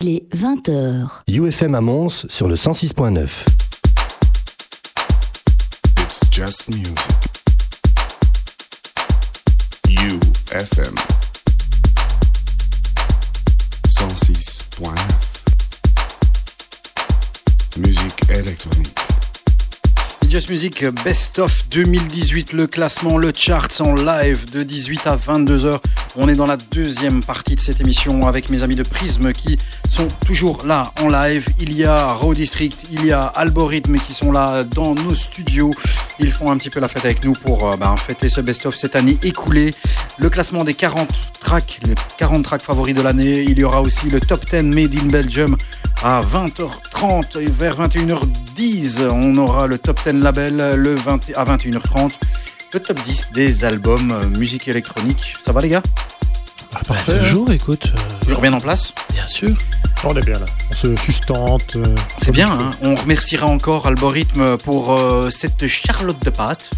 Il est 20h. UFM à Mons sur le 106.9. It's just music. UFM 106.9 Musique électronique. Just Music Best of 2018, le classement, le charts en live de 18 à 22h. On est dans la deuxième partie de cette émission avec mes amis de Prism qui sont toujours là en live. Il y a Raw District, il y a Algorithme qui sont là dans nos studios. Ils font un petit peu la fête avec nous pour euh, ben, fêter ce best of cette année écoulée. Le classement des 40 tracks, les 40 tracks favoris de l'année. Il y aura aussi le top 10 Made in Belgium à 20h30 et vers 21h10. On aura le top 10 label le 20, à 21h30. Le top 10 des albums euh, musique électronique. Ça va les gars? Ah, parfait. toujours, écoute. euh, Toujours bien en place? bien sûr. On est bien là. On se sustente. euh, C'est bien, hein on remerciera encore Algorithme pour euh, cette charlotte de pâte.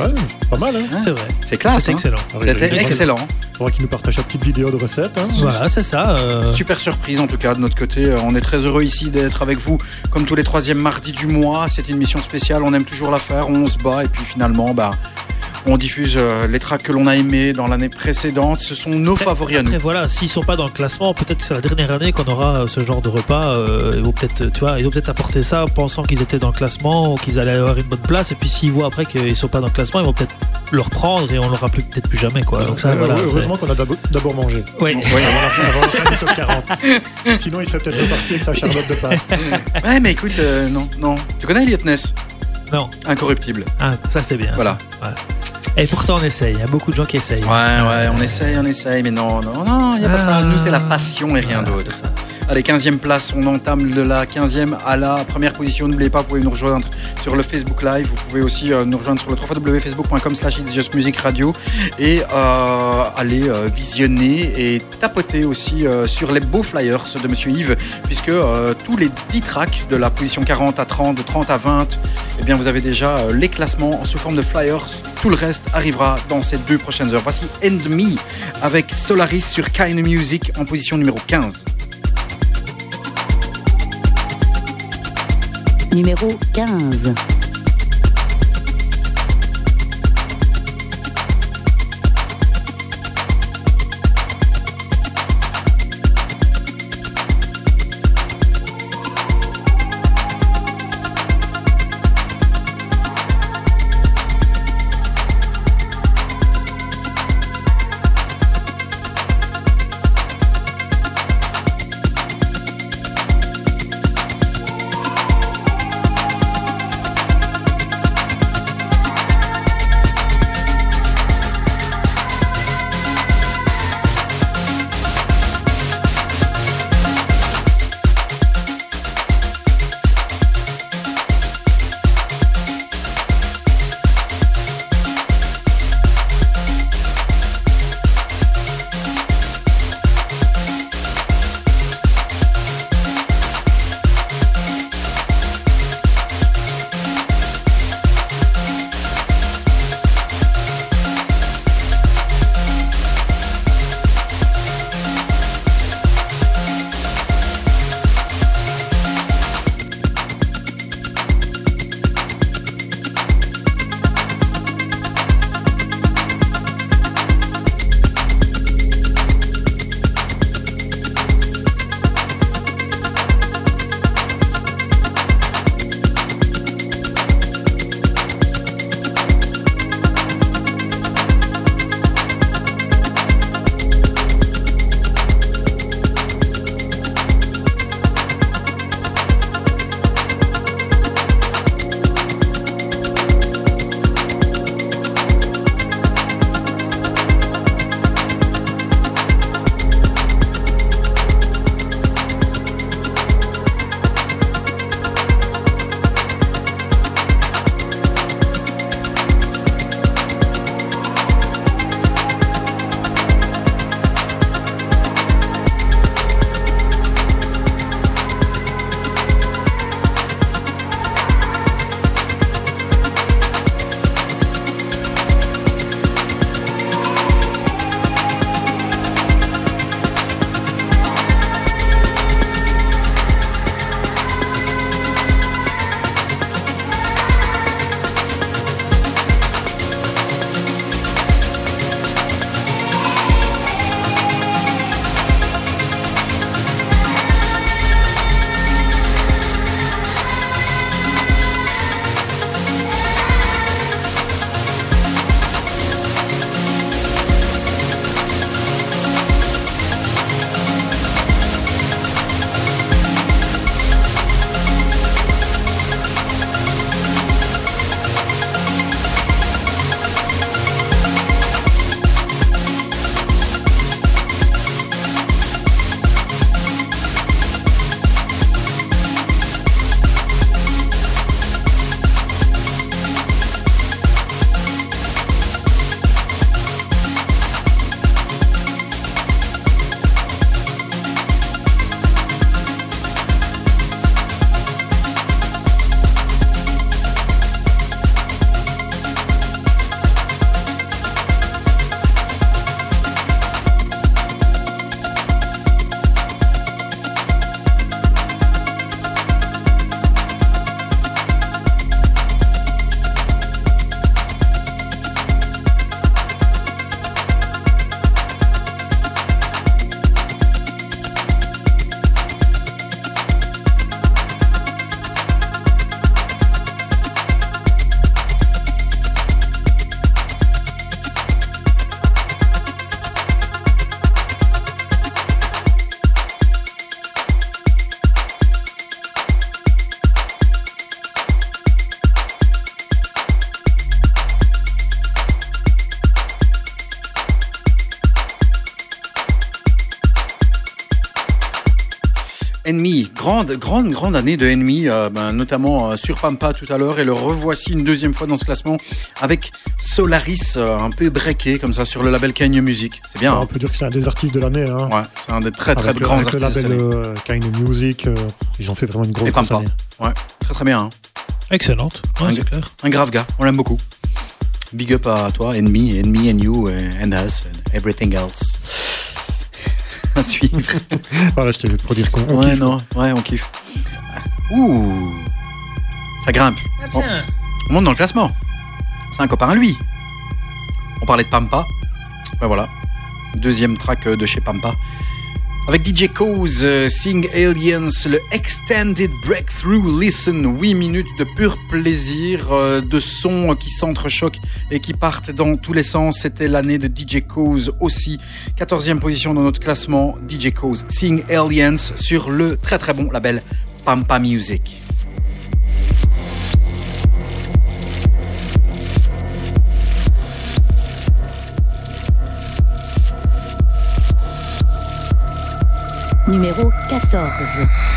Ouais, pas mal, hein. C'est vrai. C'est classe, C'est hein excellent. C'était Excellent. excellent. Faudra qu'il nous partage sa petite vidéo de recette. Hein. Voilà, c'est ça. euh, Super surprise en tout cas de notre côté. Euh, On est très heureux ici d'être avec vous comme tous les troisièmes mardis du mois. C'est une mission spéciale, on aime toujours la faire, on se bat et puis finalement bah, on diffuse euh, les tracks que l'on a aimés dans l'année précédente. Ce sont nos Après- favoris à nous. Après, voilà, s'ils sont pas dans le classement, peut-être que c'est la dernière année qu'on aura euh, ce genre de repas. euh, ils vont peut-être, tu vois, ils vont peut-être apporter ça, pensant qu'ils étaient dans le classement ou qu'ils allaient avoir une bonne place. Et puis s'ils voient après qu'ils sont pas dans le classement, ils vont peut-être le reprendre et on l'aura plus peut-être plus jamais, quoi. Donc ça, voilà. heureusement qu'on a d'abord mangé. Avant la, avant la fin du top 40. Sinon, il serait peut-être reparti avec sa charlotte de pâte. Ouais, mais écoute, euh, non, non. Tu connais Elliot Ness? Non, Incorruptible. ah, ça c'est bien. ça. Voilà. Ouais. Et pourtant on essaye. Il y a beaucoup de gens qui essayent. Ouais, ouais, on essaye, on essaye, mais non, non, non, il n'y a pas ça. Ah. Nous, c'est la passion et rien Voilà, d'autre. Allez, 15e place, on entame de la 15e à la première position. N'oubliez pas, vous pouvez nous rejoindre sur le Facebook Live. Vous pouvez aussi euh, nous rejoindre sur le www.facebook.com slash It's et euh, aller euh, visionner et tapoter aussi euh, sur les beaux flyers de Monsieur Yves, puisque tous les 10 tracks de la position 40 à 30, de 30 à 20, eh bien, vous avez déjà les classements sous forme de flyers. Tout le reste arrivera dans ces deux prochaines heures. Voici End Me avec Solaris sur Kind Music en position numéro 15. Numéro 15. Grande, grande, grande année de Enemy, euh, ben, notamment euh, sur Pampa tout à l'heure, et le revoici une deuxième fois dans ce classement avec Solaris, euh, un peu breaké comme ça sur le label Kanye Music. C'est bien. Hein on peut dire que c'est un des artistes de l'année. Hein. ouais, c'est un des très très avec le, grands avec le artistes. de label euh, Kind Music, euh, ils ont fait vraiment une grosse Et Pampa. année. Ouais, très très bien. hein. Excellente. Ouais, Un c'est clair. Un grave gars, on l'aime beaucoup. Big up à toi, Enemy, Enemy and you, and us, and everything else. À suivre. Voilà, je te pour dire qu'on on ouais, kiffe. non, ouais, on kiffe. Ouh, ça grimpe. Ah, tiens. On monte dans le classement. C'est un copain à lui. On parlait de Pampa. Ben voilà. Deuxième track euh, de chez Pampa. Avec DJ Cause, euh, Sing Aliens, le Extended Breakthrough Listen, 8 minutes de pur plaisir, euh, de sons qui s'entrechoquent et qui partent dans tous les sens. C'était l'année de DJ Cause aussi. 14e position dans notre classement, DJ Cause, Sing Aliens sur le très très bon label Pampa Music. Numéro 14.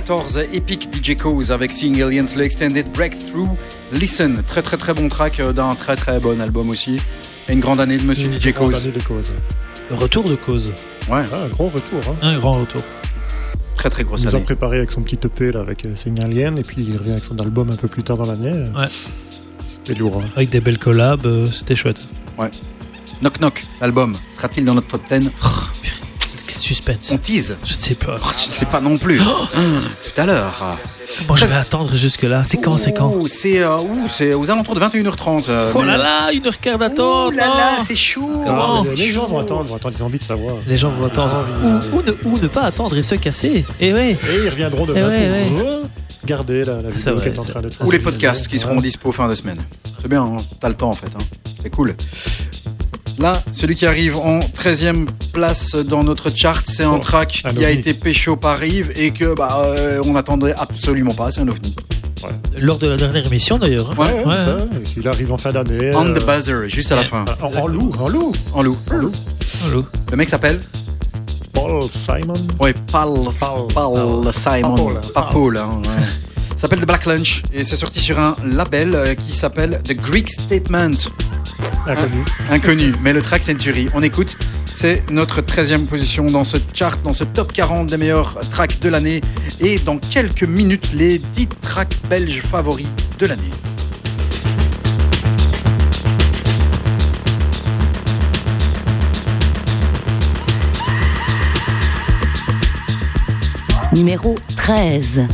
2014, Epic DJ Cause avec Seeing Aliens, le Extended Breakthrough, Listen, très très très bon track euh, d'un très très bon album aussi. Et une grande année de Monsieur une DJ Cause. Année de cause. Retour de Cause. Ouais. Ah, un grand retour. Hein. Un grand retour. Très très grosse année. Ils ont préparé avec son petit EP avec euh, Seeing Aliens et puis il revient avec son album un peu plus tard dans l'année. Ouais. C'était lourd. Hein. Avec des belles collabs, euh, c'était chouette. Ouais. Knock Knock, l'album, sera-t-il dans notre top 10 suspense. On tease Je ne sais pas. Oh, Je sais pas non plus. Hum, Tout à l'heure. Comment je vais attendre jusque-là C'est quand C'est quand Ouh, C'est euh, aux alentours de 21h30. euh, Oh là là, une heure quart d'attente Ouh là là, non c'est chaud. Les, gens chaud. vont attendre, vont attendre, ils ont envie de savoir. Les gens vont attendre. Ou, ou ne, ou ne pas attendre et se casser. Et ouais. Et ils reviendront demain Eh ouais, pour garder la, la vidéo qui est en c'est- train d'être Ou les podcasts qui seront Ouais. dispo fin de semaine. C'est bien, hein, t'as le temps en fait. hein. C'est cool. Là, celui qui arrive en 13e place dans notre chart, c'est un Oh, track un qui a été pécho par Rive et que bah euh, on n'attendait absolument pas. C'est un ovni. Lors de la dernière émission d'ailleurs. hein. Ouais, Ouais, ça. Il arrive en fin d'année. On euh, the buzzer, juste à la fin. En, en loup, en loup. En loup. Allô Le mec s'appelle Paul Simon? Ouais, Paul, Paul. Paul Simon. Pas Paul, Pas Paul. Paul, hein, ouais. S'appelle The Black Lunch et c'est sorti sur un label euh, qui s'appelle The Greek Statement. Inconnu. Inconnu, mais le track c'est une tuerie. On écoute, c'est notre 13e position dans ce chart, dans ce top 40 des meilleurs tracks de l'année. Et dans quelques minutes, les 10 tracks belges favoris de l'année. Numéro 13.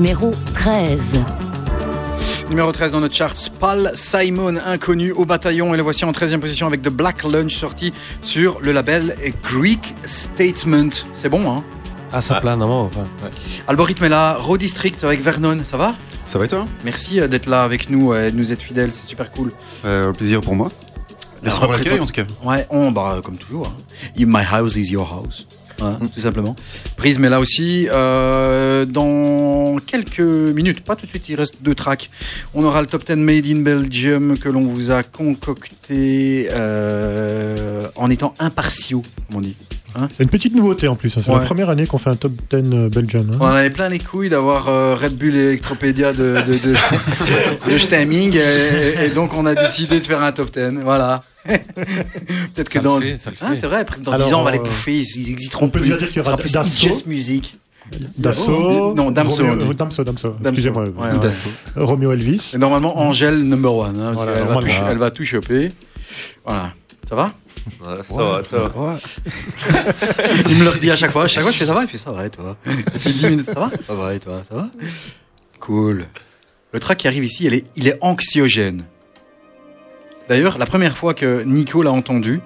Numéro 13. Numéro 13 dans notre charts, Paul Simon, inconnu au bataillon. Et le voici en 13e position avec The Black Lunch, sorti sur le label Greek Statement. C'est bon, hein? Ah, ça plane, non. Algorithme est là, Raw District avec Vernon, ça va? Ça va et toi? Merci euh, d'être là avec nous et de nous être fidèles, c'est super cool. euh, Plaisir pour moi. Merci pour l'accueil en tout cas. Ouais, on, bah, comme toujours. hein. My house is your house. Voilà, Tout simplement. Prisme est là aussi. Euh, dans quelques minutes, pas tout de suite, il reste deux tracks. On aura le top 10 Made in Belgium que l'on vous a concocté euh, en étant impartiaux, comme on dit. C'est une petite nouveauté en plus. hein. C'est Ouais. la première année qu'on fait un top 10 euh, Belgian. hein. On avait plein les couilles d'avoir euh, Red Bull et Electropédia de, de, de, de Stemming et, et donc on a décidé de faire un top 10. Voilà. Peut-être que dans. fait, ça le Ah, fait. c'est vrai, après, dans Alors, 10 ans on va les euh, bouffer, ils, ils existeront on peut plus. déjà dire qu'il y Ce aura sera plus Dassault. Just Music. Dassault. Non, Damso, Romeo- Damso, Damso. Excusez-moi. Ouais, ouais. Dassault. Romeo Elvis. Et normalement, Angèle number one. hein, parce Voilà, qu'elle va, normalement. tout, elle va tout choper. Voilà. Ça va? Ouais, ça va, ça va. Il me le redit à chaque fois. À chaque fois, je fais ça va? Il fait ça va et toi? Et puis 10 minutes, ça va? Ça va et toi? Ça va? Cool. Le track qui arrive ici, il est, il est anxiogène. D'ailleurs, la première fois que Nico l'a entendu,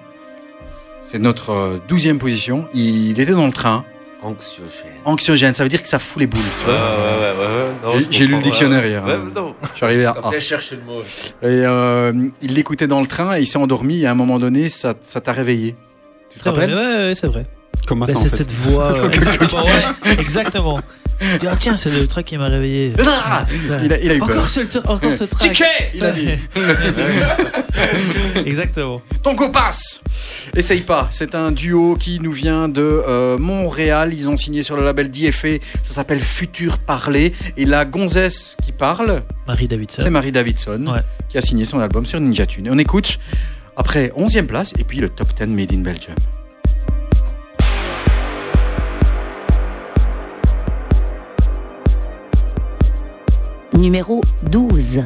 c'est notre euh, douzième position. Il était dans le train. Anxiogène. Anxiogène, ça veut dire que ça fout les boules. tu Ouais, vois. ouais, ouais, ouais, ouais. Non, J'ai- lu le dictionnaire ouais. hier, Ouais, hein. non. Je suis arrivé à A. Chercher le mot. Et euh, il l'écoutait dans le train et il s'est endormi. Et à un moment donné, ça ça t'a réveillé. Tu te C'est vrai, rappelles? ouais, ouais, c'est vrai. Comme Bah, maintenant. c'est en fait. cette voix. euh, exactement, ouais, exactement. Dis, ah tiens, c'est le track qui m'a réveillé. Ah il, a, il a eu peur. Encore ce, encore ce track. Ticket Il a dit. Exactement. Ton copasse Essaye pas, c'est un duo qui nous vient de euh, Montréal. Ils ont signé sur le label DFA. Ça s'appelle Futur Parler. Et la gonzesse qui parle, Marie Davidson. c'est Marie Davidson, Ouais. qui a signé son album sur Ninja Tune. Et on écoute après 11e place et puis le top 10 Made in Belgium. Numéro 12.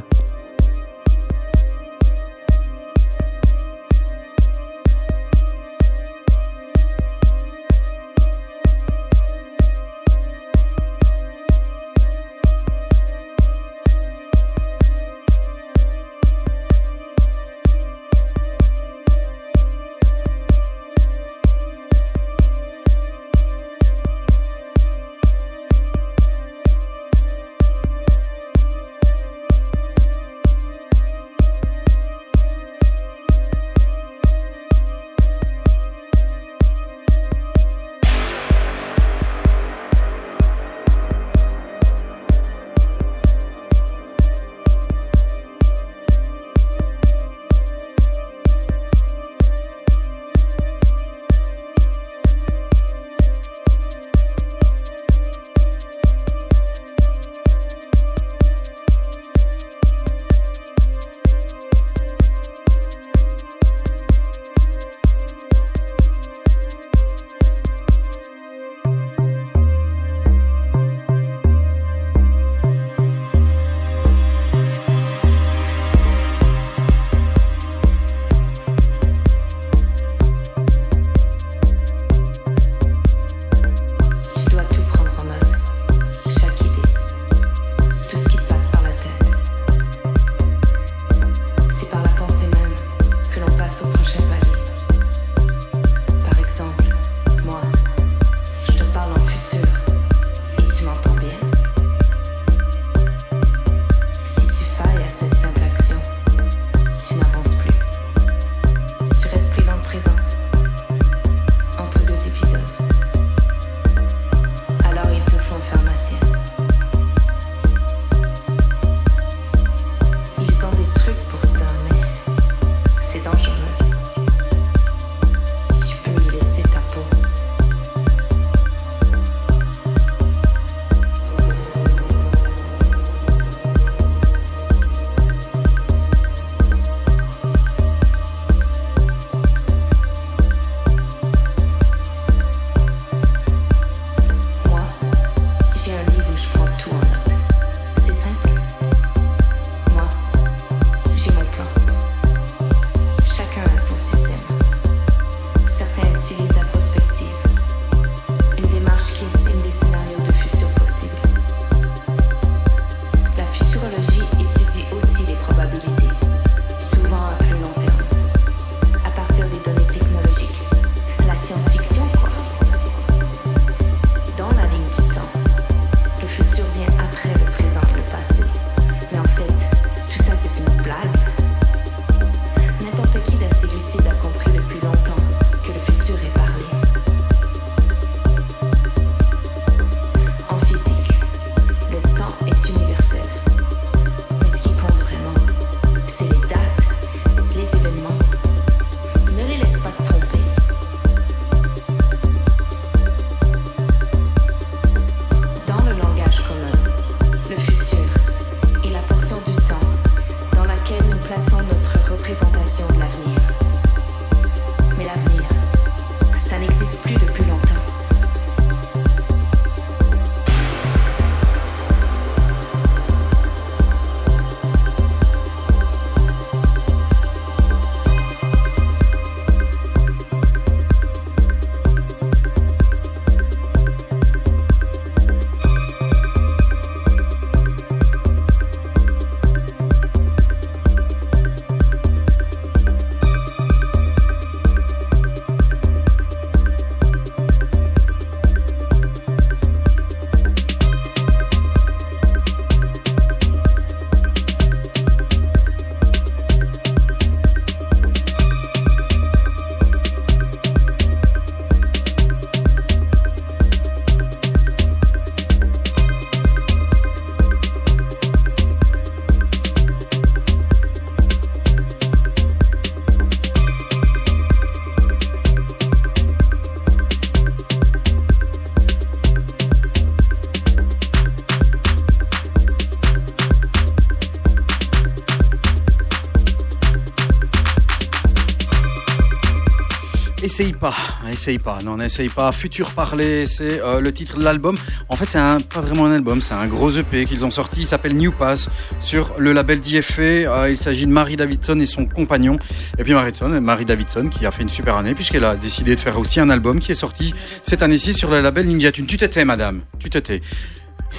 Essaye pas, essaye pas, non, n'essaye pas. Futur Parler, c'est euh, le titre de l'album. En fait, c'est pas vraiment un album, c'est un gros EP qu'ils ont sorti. Il s'appelle New Pass sur le label d'IFA. Euh, il s'agit de Marie Davidson et son compagnon. Et puis Marie Marie Davidson qui a fait une super année puisqu'elle a décidé de faire aussi un album qui est sorti cette année-ci sur le label Ninja Tune. Tu t'étais, madame, tu t'étais.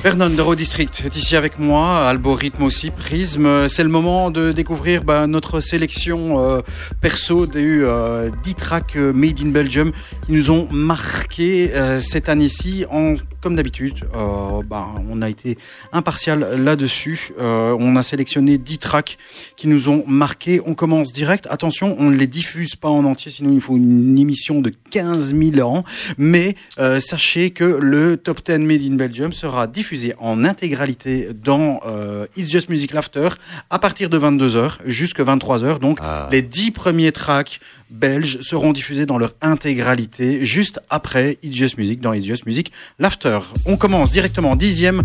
Vernon de Raw District est ici avec moi, Algorithme aussi, Prisme. C'est le moment de découvrir bah, notre sélection euh, perso des euh, 10 tracks euh, made in Belgium qui nous ont marqué euh, cette année-ci. En, comme d'habitude, euh, bah, on a été impartial là-dessus. Euh, on a sélectionné 10 tracks qui nous ont marqué. On commence direct. Attention, on ne les diffuse pas en entier, sinon il faut une émission de 15 000 ans. Mais euh, sachez que le Top 10 Made in Belgium sera diffusé en intégralité dans It's Just Music Laughter à partir de 22h jusqu'à 23h. Donc Ah. les 10 premiers tracks belges seront diffusés dans leur intégralité juste après It's Just Music dans It's Just Music Laughter. On commence directement dixième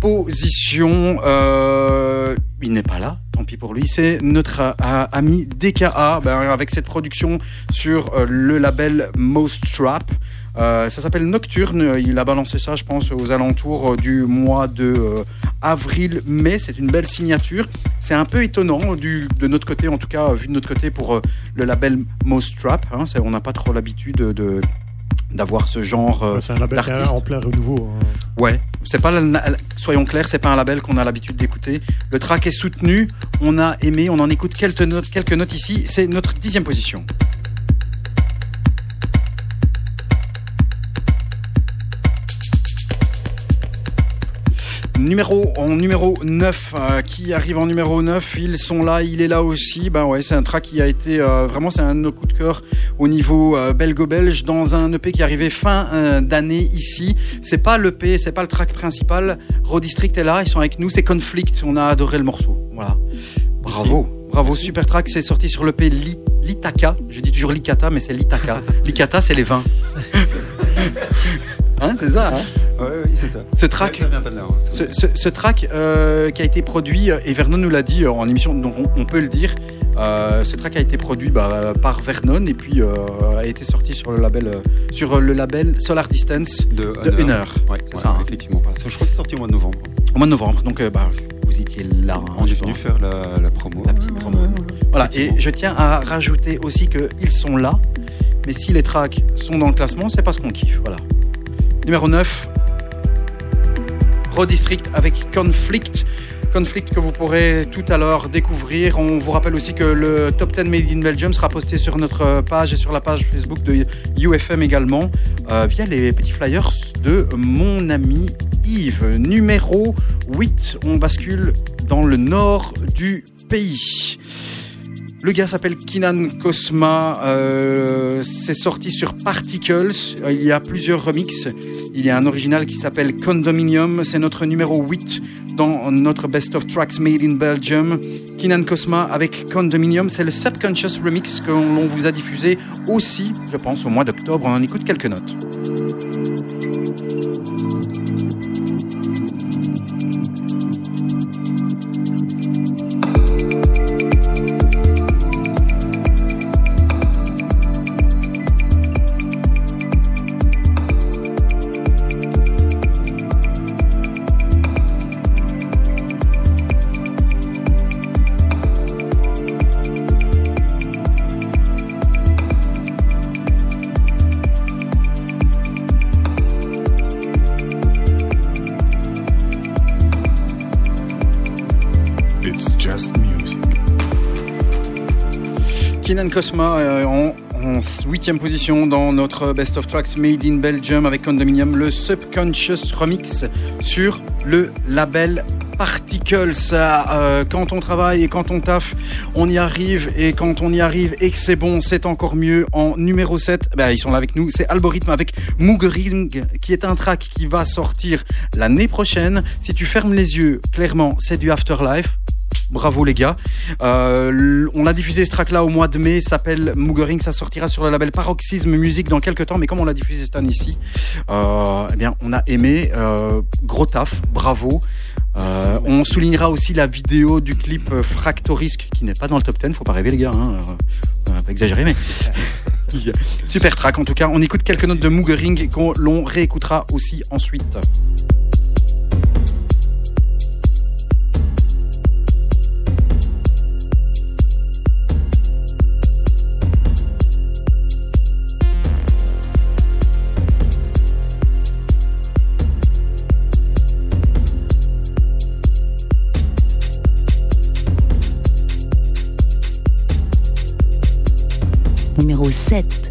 position. Euh, il n'est pas là, tant pis pour lui. C'est notre ami DKA ben, avec cette production sur euh, le label Most Trap. Euh, ça s'appelle Nocturne. Il a balancé ça, je pense, aux alentours du mois de avril-mai. C'est une belle signature. C'est un peu étonnant de notre côté, en tout cas, vu de notre côté pour le label Most Trap. hein. On n'a pas trop l'habitude de d'avoir ce genre euh, C'est un label qui est d'artiste. en plein renouveau. hein. Ouais, c'est pas soyons clairs, c'est pas un label qu'on a l'habitude d'écouter. Le track est soutenu, on a aimé, on en écoute quelques notes, quelques notes ici. C'est notre dixième position. Numéro, en numéro 9, euh, qui arrive en numéro 9, ils sont là, il est là aussi. Ben ouais, c'est un track qui a été euh, vraiment, c'est un de nos coups de cœur au niveau euh, belgo-belge dans un EP qui arrivait fin euh, d'année ici. C'est pas l'EP, c'est pas le track principal. Raw District est là, ils sont avec nous, c'est Conflict, on a adoré le morceau. Voilà. Bravo. Bravo, super track, c'est sorti sur l'EP Li- Litaka. Je dis toujours Likata, mais c'est Litaka. Likata, c'est les vins. hein, c'est ça, hein? Ouais, oui, c'est ça. Ce track, Ça vient pas de là. hein. Ça ce, vient- ce- ce track euh, qui a été produit, euh, et Vernon nous l'a dit euh, en émission, donc on, on peut le dire, euh, ce track a été produit bah, par Vernon et puis euh, a été sorti sur le label, sur le label Solar Distance De, de une heure. Ouais, C'est ouais, ça, hein. effectivement. Je crois que c'est sorti au mois de novembre. au mois de novembre. Donc euh, bah, vous étiez là. hein, On est venu pense. faire la, la promo. La petite promo. Voilà, et je tiens à rajouter aussi qu'ils sont là, mais si les tracks sont dans le classement, c'est parce qu'on kiffe. Voilà. Numéro 9, Raw District avec Conflict. Conflict que vous pourrez tout à l'heure découvrir. On vous rappelle aussi que le Top 10 Made in Belgium sera posté sur notre page et sur la page Facebook de UFM également, euh, via les petits flyers de mon ami Yves. Numéro 8, on bascule dans le nord du pays. Le gars s'appelle Kinan Cosma. euh, c'est sorti sur Particles. Il y a plusieurs remixes. Il y a un original qui s'appelle Condominium. C'est notre numéro 8 dans notre Best of Tracks Made in Belgium. Kinan Cosma avec Condominium. C'est le Subconscious Remix que l'on vous a diffusé aussi, je pense, au mois d'octobre. On en écoute quelques notes. Cosma euh, en, huitième position dans notre Best of Tracks Made in Belgium avec Condominium, le Subconscious Remix sur le label Particles. Euh, quand on travaille et quand on taffe, on y arrive et quand on y arrive et que c'est bon, c'est encore mieux. En numéro 7, ben, ils sont là avec nous, c'est Algorithme avec Moogering qui est un track qui va sortir l'année prochaine. Si tu fermes les yeux, clairement, c'est du Afterlife. Bravo les gars. Euh, on a diffusé ce track là au mois de mai, s'appelle Moogering, ça sortira sur le label Paroxysme Music dans quelques temps, mais comme on l'a diffusé cette année ici, euh, eh bien on a aimé, euh, gros taf, bravo. On soulignera aussi la vidéo du clip Fractorisk qui n'est pas dans le top 10, faut pas rêver les gars, hein, euh, pas exagérer mais Super track en tout cas. On écoute quelques notes de Moogering qu'on l'on réécoutera aussi ensuite. Numéro 7.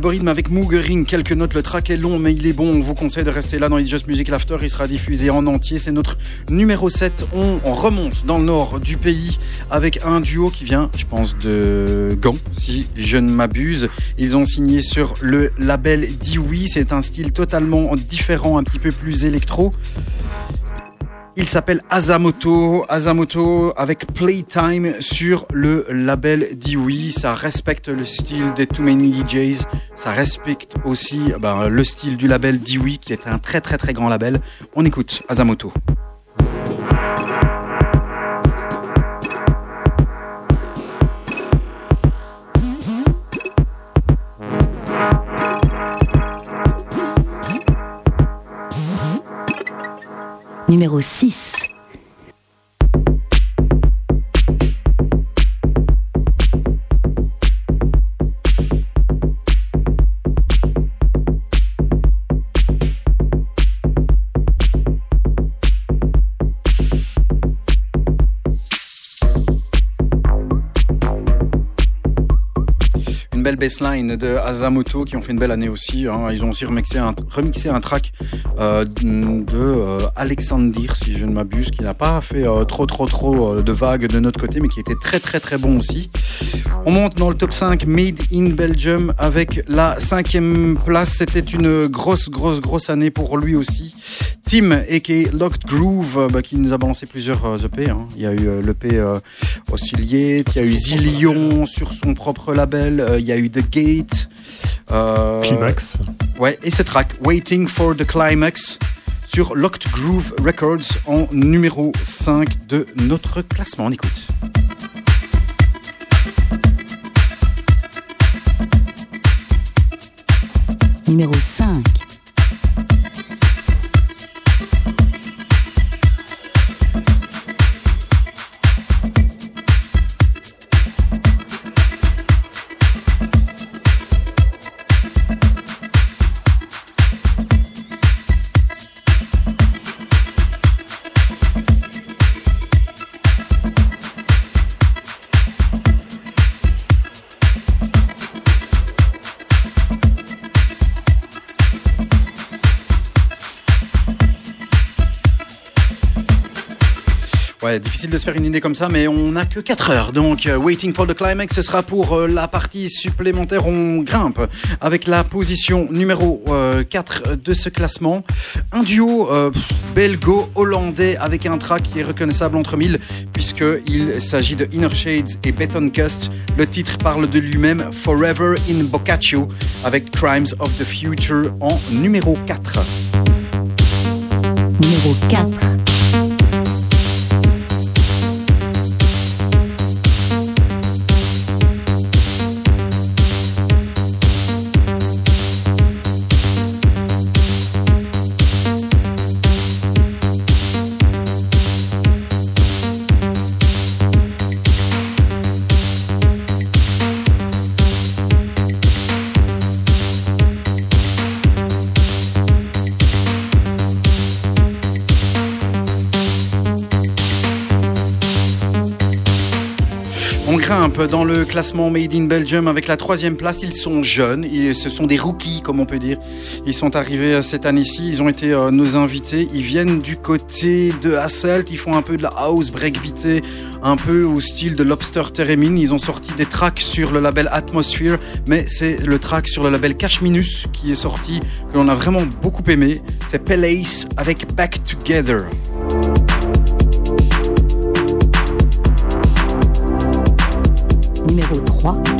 Algorithme avec Moogering, quelques notes, le track est long mais il est bon, on vous conseille de rester là dans It's Just Music L'After, il sera diffusé en entier, c'est notre numéro 7, on, on remonte dans le nord du pays avec un duo qui vient, je pense, de Gand, si je ne m'abuse, ils ont signé sur le label Dewey, c'est un style totalement différent, un petit peu plus électro, il s'appelle Azamoto, Azamoto avec Playtime sur le label Dewey. Ça respecte le style des Too Many DJs. Ça respecte aussi ben, le style du label Dewey qui est un très très très grand label. On écoute Azamoto. Numéro 6. Bassline de Azamoto qui ont fait une belle année aussi. hein. Ils ont aussi remixé un, remixé un track euh, de euh, Alexandir, si je ne m'abuse, qui n'a pas fait euh, trop trop trop euh, de vagues de notre côté, mais qui était très très très bon aussi. On monte dans le top 5 Made in Belgium avec la cinquième place. C'était une grosse grosse grosse année pour lui aussi. Tim, a.k.a. Locked Groove, euh, bah, qui nous a balancé plusieurs euh, EP. hein. Il y a eu euh, l'EP euh, Oscillate, il y a eu Zillion sur son propre label, euh, il y a eu The Gate. euh, Climax. Ouais, et ce track, Waiting for the Climax, sur Locked Groove Records en numéro 5 de notre classement. On écoute. Numéro 5. De se faire une idée comme ça, mais on n'a que 4 heures. Donc, euh, Waiting for the Climax, ce sera pour euh, la partie supplémentaire. On grimpe avec la position numéro euh, 4 de ce classement. Un duo euh, belgo-hollandais avec un track qui est reconnaissable entre mille, puisqu'il s'agit de Inner Shades et Beton Cust. Le titre parle de lui-même, Forever in Boccaccio, avec Crimes of the Future en numéro 4. Numéro 4. Dans le classement Made in Belgium avec la troisième place. Ils sont jeunes, ce sont des rookies, comme on peut dire. Ils sont arrivés euh, cette année-ci, ils ont été euh, nos invités. Ils viennent du côté de Hasselt, ils font un peu de la house breakbeatée, un peu au style de Lobster Theremin. Ils ont sorti des tracks sur le label Atmosphere, mais c'est le track sur le label Cash Minus qui est sorti, que l'on a vraiment beaucoup aimé. C'est Palace avec Back Together. Numéro 3.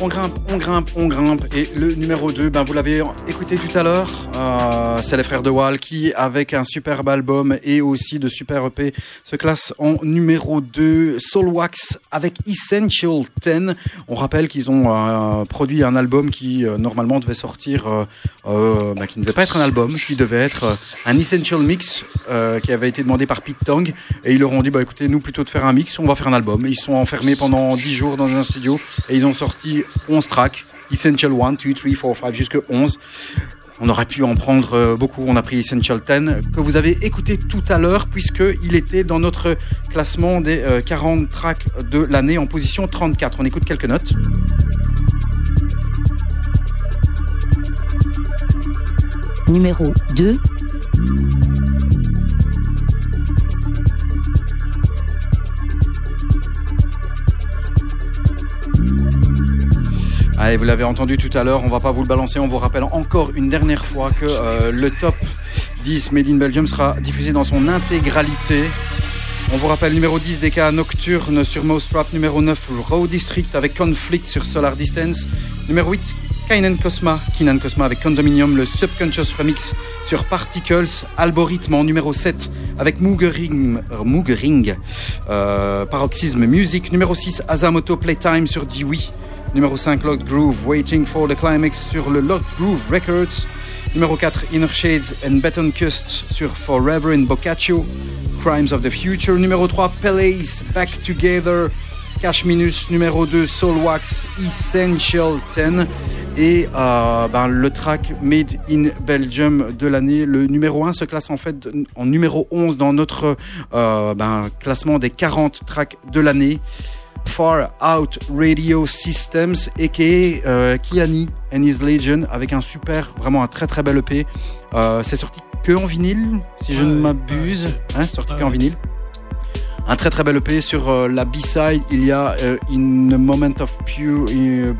On grimpe, on grimpe, on grimpe. Et le numéro 2, ben, vous l'avez écouté tout à l'heure, euh, c'est les frères de Wall qui, avec un superbe album et aussi de super EP, se classent en numéro 2. Soul Wax avec Essential 10. On rappelle qu'ils ont euh, produit un album qui, euh, normalement, devait sortir, ben, qui ne devait pas être un album, qui devait être un Essential Mix qui avait été demandé par Pete Tong. Et ils leur ont dit, bah, écoutez, nous, plutôt de faire un mix, on va faire un album. Ils sont enfermés pendant 10 jours dans un studio et ils ont sorti 11 tracks, Essential 1, 2, 3, 4, 5, jusque 11. On aurait pu en prendre euh, beaucoup, on a pris Essential 10, que vous avez écouté tout à l'heure, puisqu'il était dans notre classement des euh, 40 tracks de l'année en position 34. On écoute quelques notes. Numéro 2. Allez, vous l'avez entendu tout à l'heure, on va pas vous le balancer, on vous rappelle encore une dernière fois que euh, le top 10 Made in Belgium sera diffusé dans son intégralité. On vous rappelle numéro 10 des Nocturne sur Mouse Trap, numéro 9 Raw District avec Conflict sur Solar Distance, numéro 8 Kainan Cosma, Kinan Cosma avec Condominium, le Subconscious Remix sur Particles, Algorithme en numéro 7 avec Moogering, euh, euh, Paroxysme Music, numéro 6 Azamoto Playtime sur Dewey, numéro 5 Locked Groove, Waiting for the Climax sur le Locked Groove Records, numéro 4 Inner Shades and Beton Cust sur Forever in Boccaccio, Crimes of the Future, numéro 3 Pele's Back Together, Cash Minus, numéro 2 Soul Wax Essential 10 et euh, ben, le track Made in Belgium de l'année. Le numéro 1 se classe en fait en numéro 11 dans notre euh, ben, classement des 40 tracks de l'année. Far Out Radio Systems, a.k.a. euh, Kiani and His Legion, avec un super, vraiment un très très bel EP. Euh, c'est sorti que en vinyle, si je ne m'abuse. Hein, c'est sorti que en vinyle. Un très très bel EP sur euh, la B-side, il y a euh, In a Moment of Pure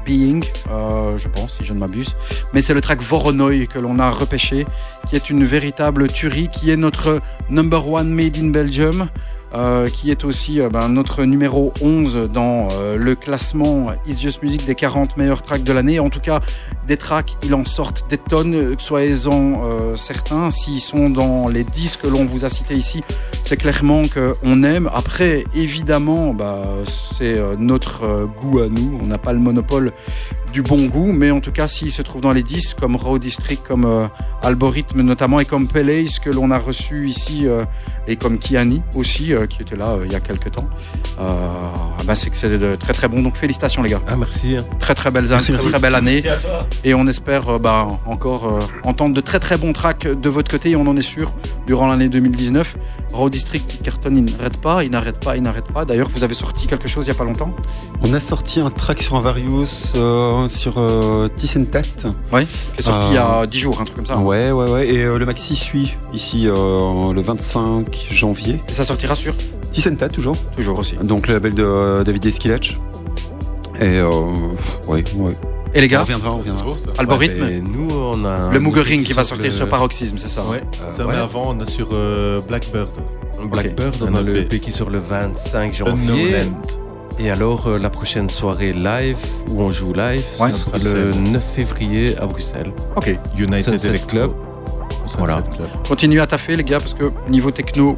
Being, je pense, si je ne m'abuse. Mais c'est le track Voronoi que l'on a repêché, qui est une véritable tuerie, qui est notre number one made in Belgium, euh, qui est aussi euh, ben, notre numéro 11 dans euh, le classement Is Just Music des 40 meilleurs tracks de l'année. En tout cas, des tracks, il en sortent des tonnes, soyez-en certains. S'ils sont dans les 10 que l'on vous a cités ici, c'est clairement qu'on aime. Après, évidemment, bah, c'est notre goût à nous. On n'a pas le monopole du bon goût, mais en tout cas, s'il se trouve dans les 10, comme Raw District, comme euh, Algorithme notamment, et comme Peleis que l'on a reçu ici, euh, et comme Kiani aussi, euh, qui était là euh, il y a quelques temps, bah, c'est que c'est très très bon. Donc félicitations les gars. Ah, merci. Très très belles années, très, très belle année. Et on espère bah, encore entendre de très très bons tracks de votre côté, et on en est sûr, durant l'année 2019. Raw District qui cartonne, il n'arrête pas, il n'arrête pas, il n'arrête pas. D'ailleurs, vous avez sorti quelque chose il n'y a pas longtemps? On a sorti un track sur un Various, euh, sur euh, Tissentat. Oui, qui est sorti Euh, il y a 10 jours, un truc comme ça. Ouais, ouais, ouais. Et euh, le maxi suit ici euh, le 25 janvier. Et ça sortira sur Tissentat toujours. toujours aussi. Donc le label de euh, David Esquilach. Et euh, ouais, ouais. Et les On gars, reviendra, on reviendra. algorithme, Ouais, nous, on a. le Moogering qui va sortir le- sur Paroxysme, c'est ça Ouais, Euh, ça ouais. mais avant on a sur euh, Blackbird. Blackbird, on a le EP. Qui est sur le 25 janvier. Et alors, euh, la prochaine soirée live, où on joue live, Ouais, ce sera c'est le Bruxelles. 9 février à Bruxelles. Ok, United Sunset. Club. Voilà. Club. continuez à taffer les gars, parce que niveau techno,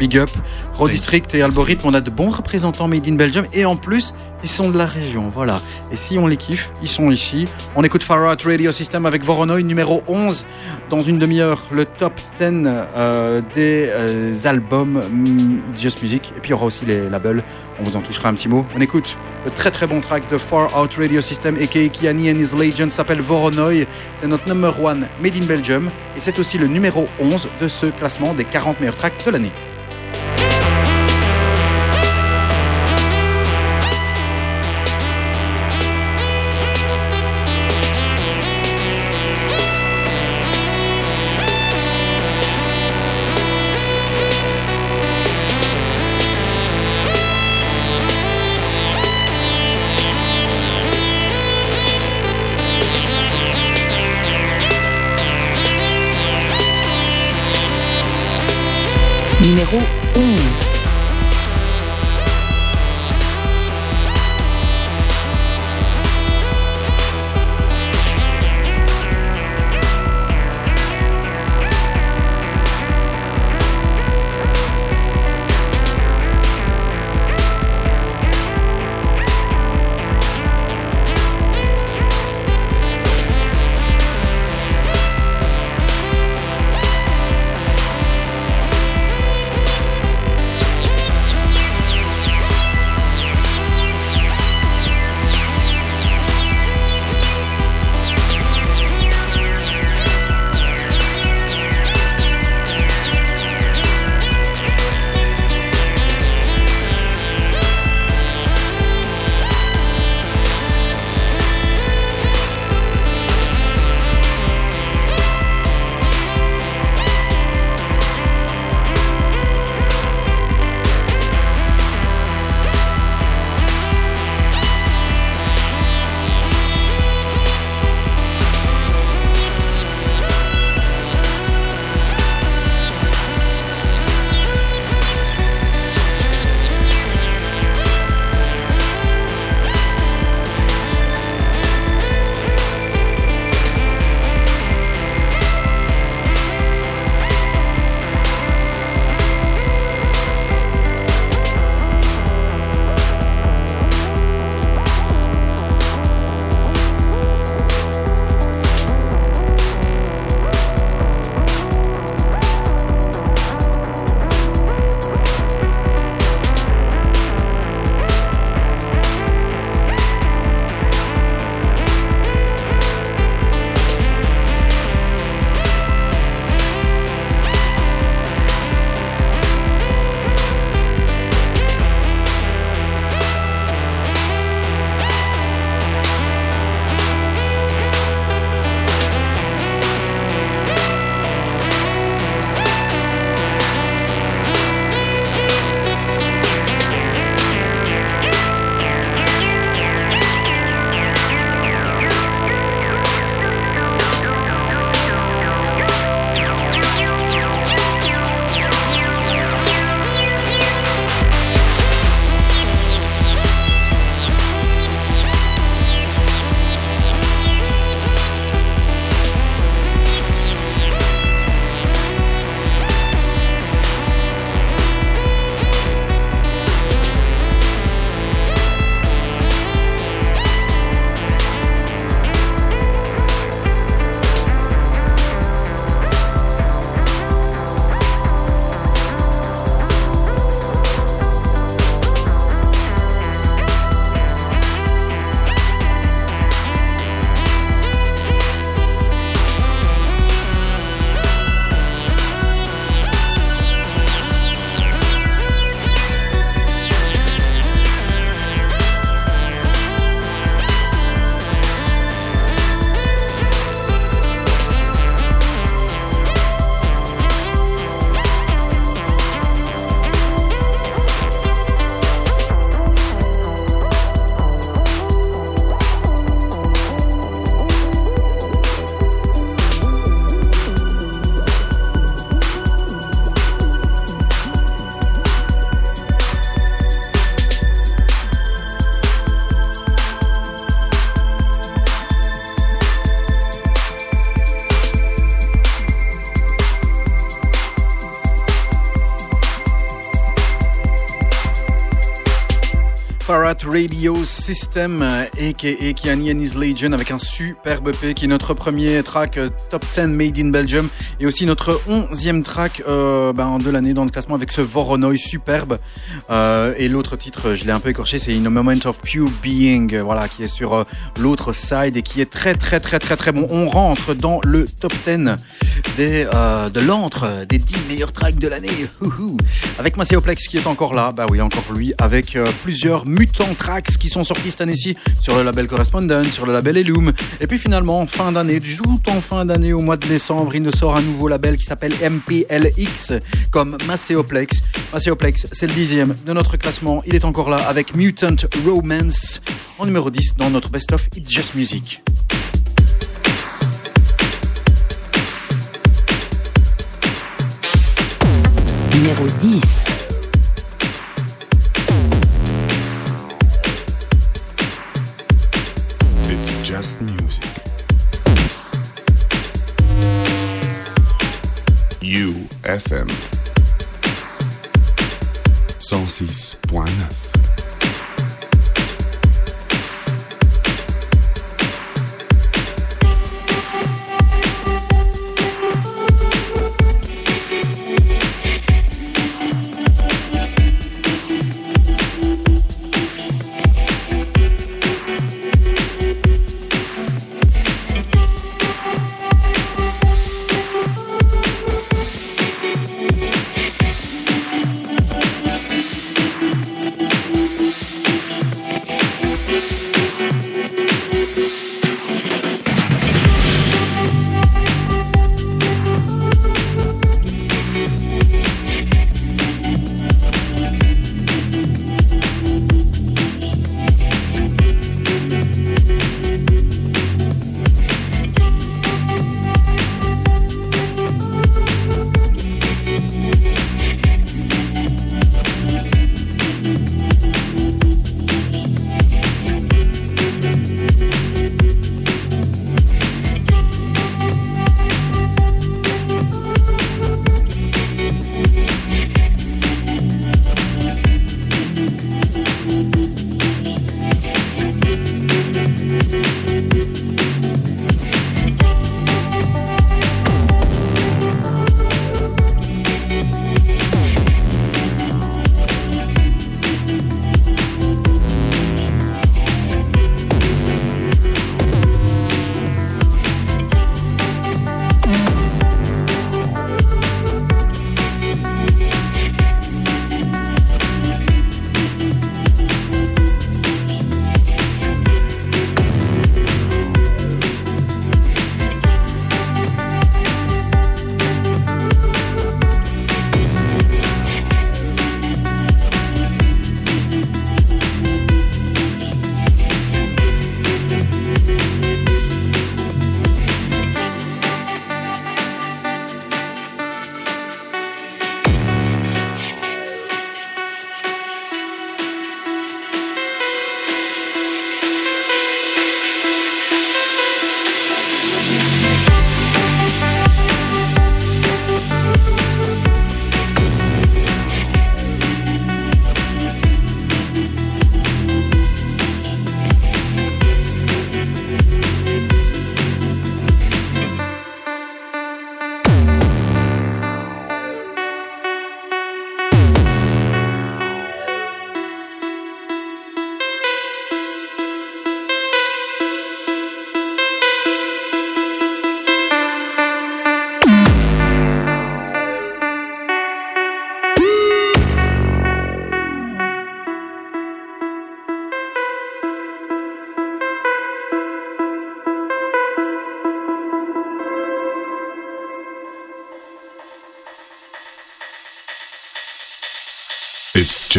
big up. Raw Oui. District et Algorithme, on a de bons représentants made in Belgium, et en plus, ils sont de la région, voilà. Et si on les kiffe, ils sont ici. On écoute Far Out Radio System avec Voronoi, numéro 11. Dans une demi-heure, le top 10 euh, des euh, albums mm, Just Music. Et puis il y aura aussi les labels, on vous en touchera un petit mot. On écoute le très très bon track de Far Out Radio System, a.k.a. Kiani and His Legend, s'appelle Voronoi. C'est notre number one made in Belgium. Et c'est aussi le numéro 11 de ce classement des 40 meilleurs tracks de l'année. Radio System, a.k.a. Kiani and His Legion, avec un superbe EP qui est notre premier track euh, Top 10 Made in Belgium, et aussi notre onzième track euh, ben, de l'année dans le classement avec ce Voronoi superbe. Euh, et l'autre titre, je l'ai un peu écorché, c'est In a Moment of Pure Being, voilà, qui est sur euh, l'autre side et qui est très très très très très bon. On rentre dans le top 10 des, euh, de l'antre des 10 meilleurs tracks de l'année. Avec Macéoplex qui est encore là, bah oui, encore lui, avec euh, plusieurs mutants tracks qui sont sortis cette année-ci sur le label Correspondent, sur le label Elum. Et puis finalement, en fin d'année, tout en fin d'année, au mois de décembre, il nous sort un nouveau label qui s'appelle MPLX, comme Macéoplex. Macéoplex, c'est le dixième de notre classement. Il est encore là avec Mutant Romance en numéro 10 dans notre best-of It's Just Music. Numéro 10. It's just music. UFM 106.9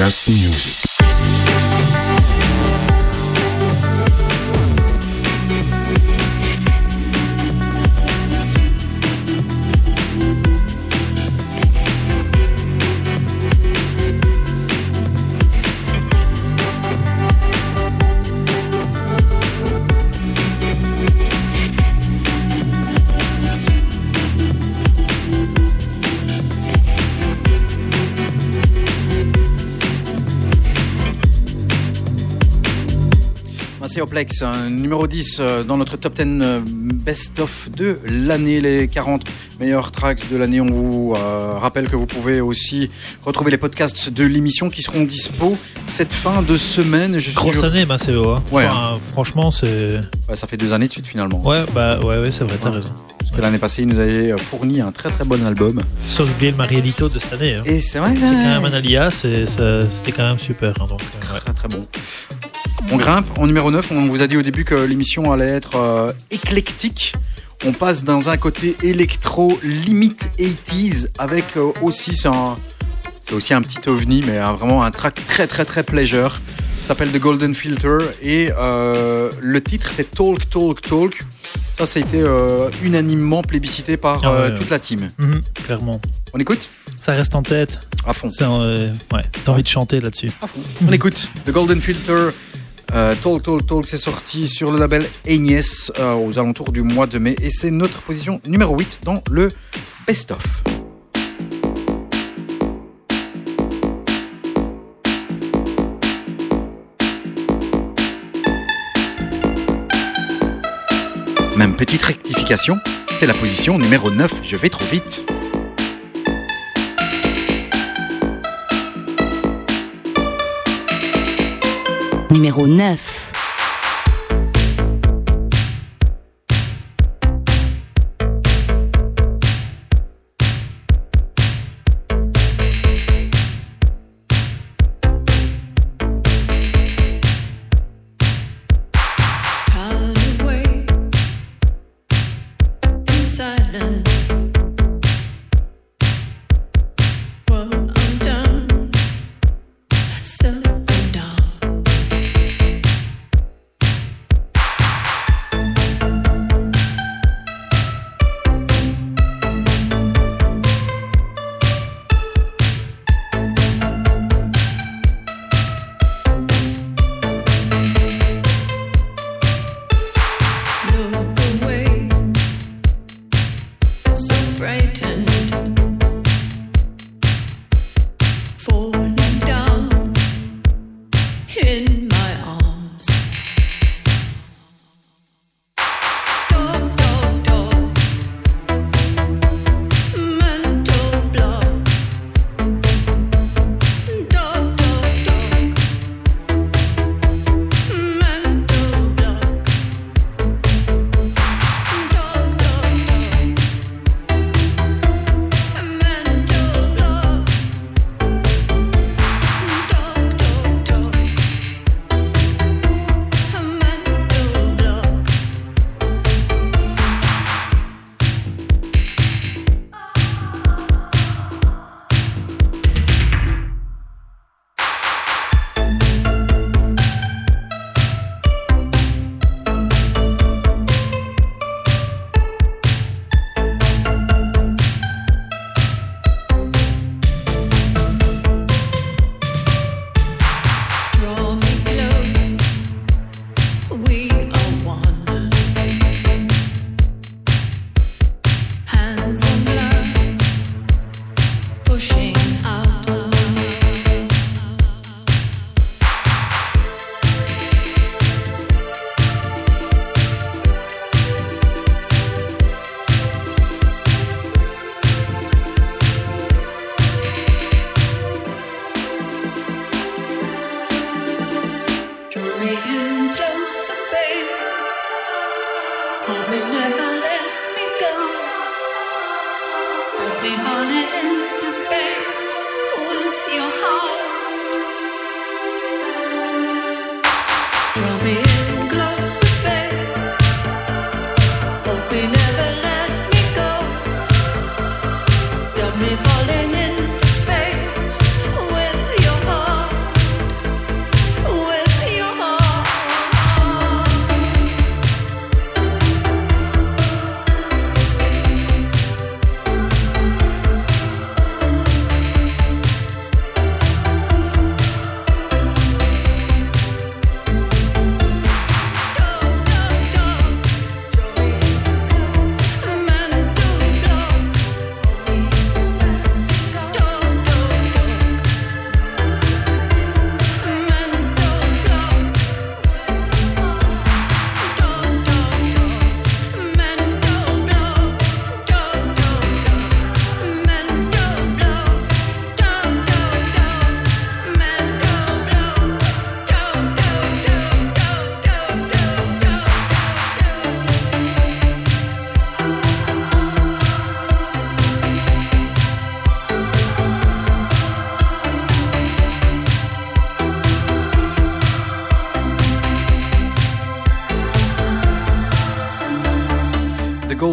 just music. C'est Oplex, hein, numéro 10 euh, dans notre top 10 euh, best-of de l'année, les 40 meilleurs tracks de l'année. On vous euh, rappelle que vous pouvez aussi retrouver les podcasts de l'émission qui seront dispo cette fin de semaine. Je Grosse sûr- année. Hein. Ouais. Enfin, franchement, c'est. Ouais, ça fait deux années de suite finalement. Ouais, bah ouais, ouais c'est vrai, t'as raison. Parce que l'année passée, il nous avait fourni un très très bon album. Sans oublier le Marielito de cette année. hein. Et c'est vrai, C'est quand même un alias et c'était quand même super. hein, donc, grimpe en numéro 9. On vous a dit au début que l'émission allait être euh, éclectique. On passe dans un côté électro limite 80s avec euh, aussi c'est aussi un petit ovni mais un- vraiment un track très très très pleasure. S'appelle The Golden Filter et euh, le titre c'est Talk Talk Talk. Ça ça a été euh, unanimement plébiscité par Ah ouais, euh, toute la team. Mhm, clairement. On écoute? Ça reste en tête. à fond. Euh, ouais, t'as envie de chanter là-dessus. À fond. On écoute The Golden Filter. Euh, Talk Talk Talk, c'est sorti sur le label Agnès euh, aux alentours du mois de mai et c'est notre position numéro 8 dans le Best of. Même petite rectification, c'est la position numéro 9, je vais trop vite. Numéro 9.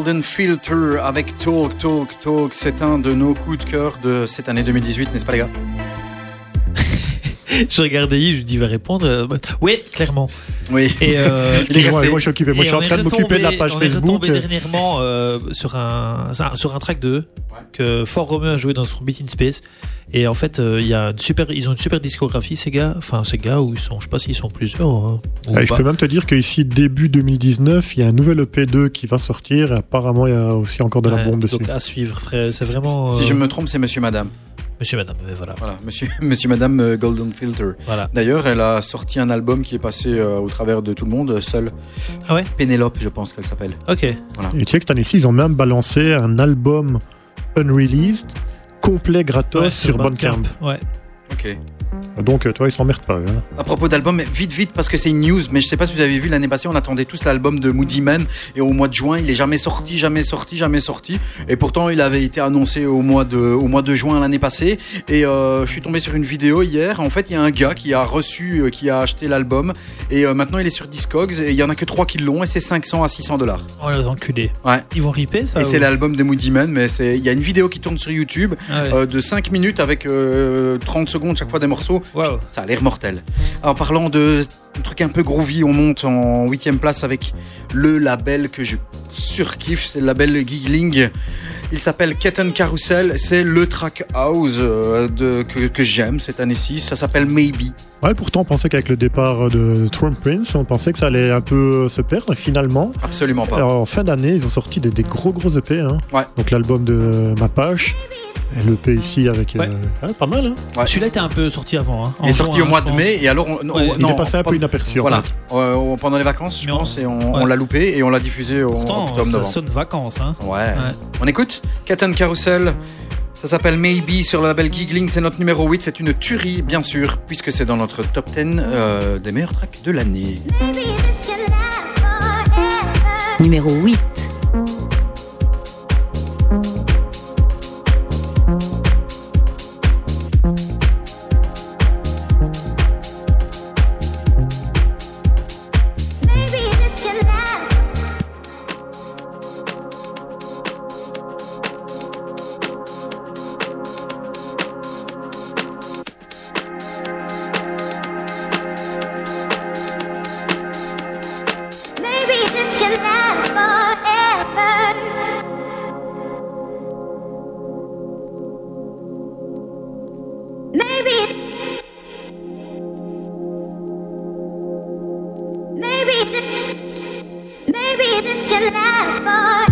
Golden Filter avec Talk, Talk, Talk. C'est un de nos coups de cœur de cette année 2018, n'est-ce pas les gars? Je regardais Yves, je lui dis, il va répondre. euh, bah, oui, clairement. Oui. Et, euh, Il est moi je suis occupé. Moi je suis en on est train de m'occuper de la page on est Facebook. retombé dernièrement euh, sur, un, sur un track 2 que Fort Romeo a joué dans son Beat in Space. Et en fait, euh, il y a une super, ils ont une super discographie, ces gars. Enfin, ces gars, où ils sont, je sais pas s'ils sont plusieurs. hein, Ah, je peux même te dire qu'ici, début 2019, il y a un nouvel EP2 qui va sortir. Et apparemment, il y a aussi encore de la Ouais, bombe dessus. Donc à suivre, frère. C'est vraiment. Si euh, je me trompe, c'est Monsieur Madame. Monsieur, madame, voilà. Voilà, Monsieur, Monsieur Madame euh, Golden Filter. voilà. D'ailleurs, elle a sorti un album qui est passé euh, au travers de tout le monde, euh, seul. Ah ouais? Pénélope, je pense qu'elle s'appelle. Ok. Et tu sais que cette année-ci, ils ont même balancé un album unreleased complet gratos Ouais, sur Bandcamp. Ouais. Ok. Donc, euh, toi, ils s'emmerdent pas. hein. À propos d'album, vite, vite, parce que c'est une news, mais je sais pas si vous avez vu l'année passée, on attendait tous l'album de Moody Man, et au mois de juin, il est jamais sorti, jamais sorti, jamais sorti, et pourtant, il avait été annoncé au mois de, au mois de juin l'année passée, et euh, je suis tombé sur une vidéo hier, en fait, il y a un gars qui a reçu, euh, qui a acheté l'album, et euh, maintenant, il est sur Discogs, et il y en a que 3 qui l'ont, et c'est 500 à 600 dollars. Oh les enculés. Ouais. Ils vont ripper ça Et c'est l'album de Moody Man, mais c'est, il y a une vidéo qui tourne sur YouTube, Ah ouais. euh, de 5 minutes avec euh, 30 secondes chaque fois des morceaux. Waouh. Ça a l'air mortel. En parlant de trucs un peu groovy, on monte en huitième place avec le label que je surkiffe, c'est le label Giggling. Il s'appelle Kitten Carousel, c'est le track house euh, de, que, que j'aime cette année-ci. Ça s'appelle Maybe. Ouais, pourtant, on pensait qu'avec le départ de Trump Prince, on pensait que ça allait un peu se perdre. Et finalement, Absolument pas. alors, en fin d'année, ils ont sorti des, des gros gros EP. Hein. Ouais. Donc, l'album de Mapache, et l'EP ici avec. euh, Ouais. ah, pas mal, hein. Ouais. Celui-là était un peu sorti avant. Hein. Il est sorti juin, au mois je de mai et alors on, on- Ouais. Il non, est passé un peu inaperçu. Voilà. Euh, pendant les vacances, je pense, et on, ouais. on l'a loupé et on l'a diffusé au Pourtant, octobre ça novembre. sonne vacances. Hein. Ouais. On écoute Kitten Carousel. Ça s'appelle Maybe sur le label Giggling. C'est notre numéro 8. C'est une tuerie, bien sûr, puisque c'est dans notre top 10 euh, des meilleurs tracks de l'année. Numéro 8. Maybe this can last forever.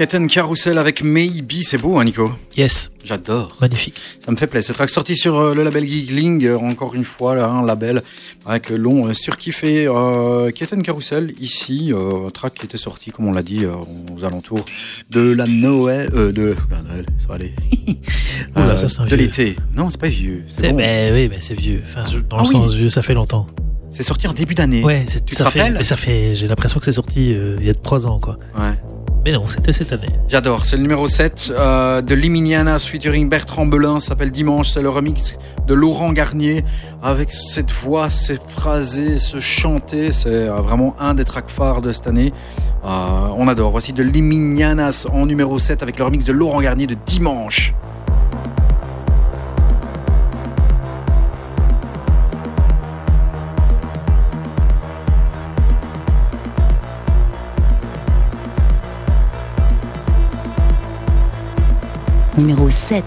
Keten Carousel avec Maybe, c'est beau, hein, Nico Yes, J'adore. magnifique. Ça me fait plaisir. Ce track sorti sur euh, le label Giggling, euh, encore une fois, là, un label avec euh, long euh, surkiffé. Euh, Keten Carousel, ici, un track qui était sorti, comme on l'a dit, aux alentours de la Noël, de la Noël, ça va aller. Oula, ça, de l'été. Non, c'est pas vieux. C'est bon. ben oui, mais c'est vieux. Enfin, dans Ah le oui. sens vieux, ça fait longtemps. C'est sorti en début d'année. Ouais, c'est- Tu te ça fait, rappelles? mais ça fait. J'ai l'impression que c'est sorti euh, il y a trois ans, quoi. Ouais. Mais non, c'était cette année. J'adore, c'est le numéro 7 euh, de Liminianas featuring Bertrand Belin, s'appelle Dimanche, c'est le remix de Laurent Garnier avec cette voix, ces phrasés, ce chanter, c'est euh, vraiment un des tracks phares de cette année. Euh, on adore, voici de Liminianas en numéro 7 avec le remix de Laurent Garnier de Dimanche. Numéro 7.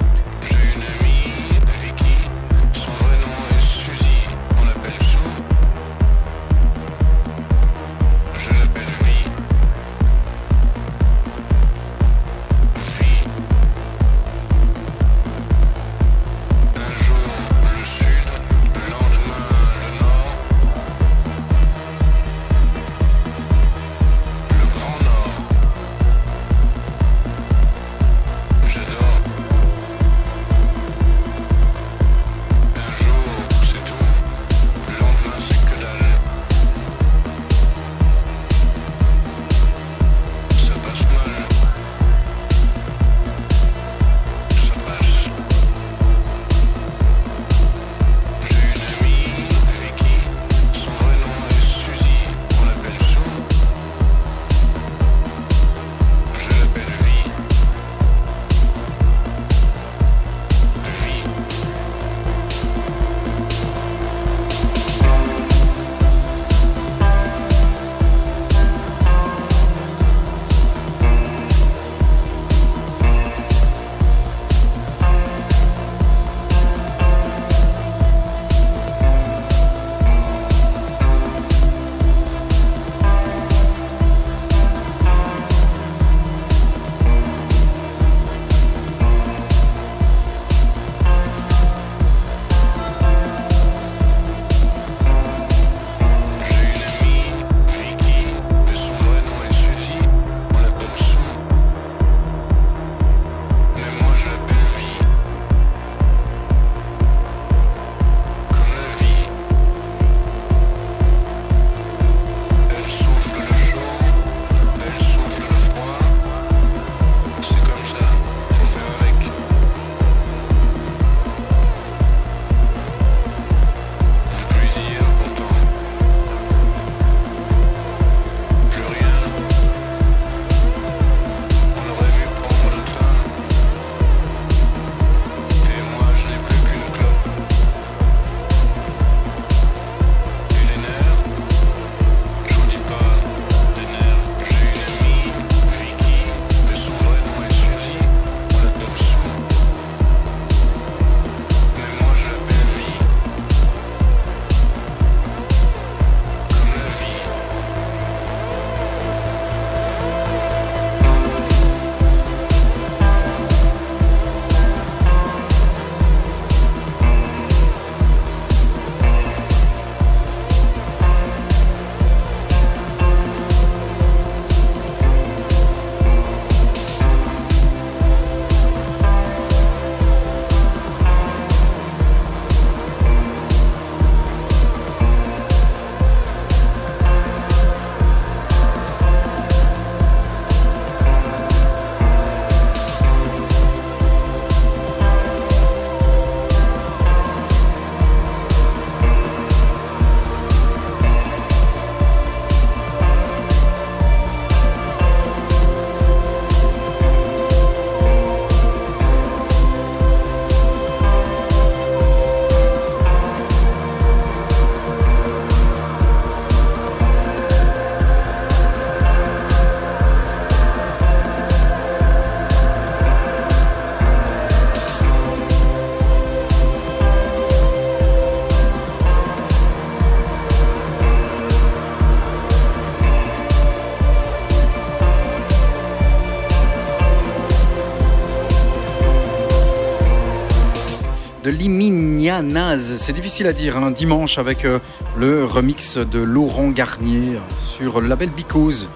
Liminianaz. C'est difficile à dire, un dimanche avec euh, le remix de Laurent Garnier sur le label Because.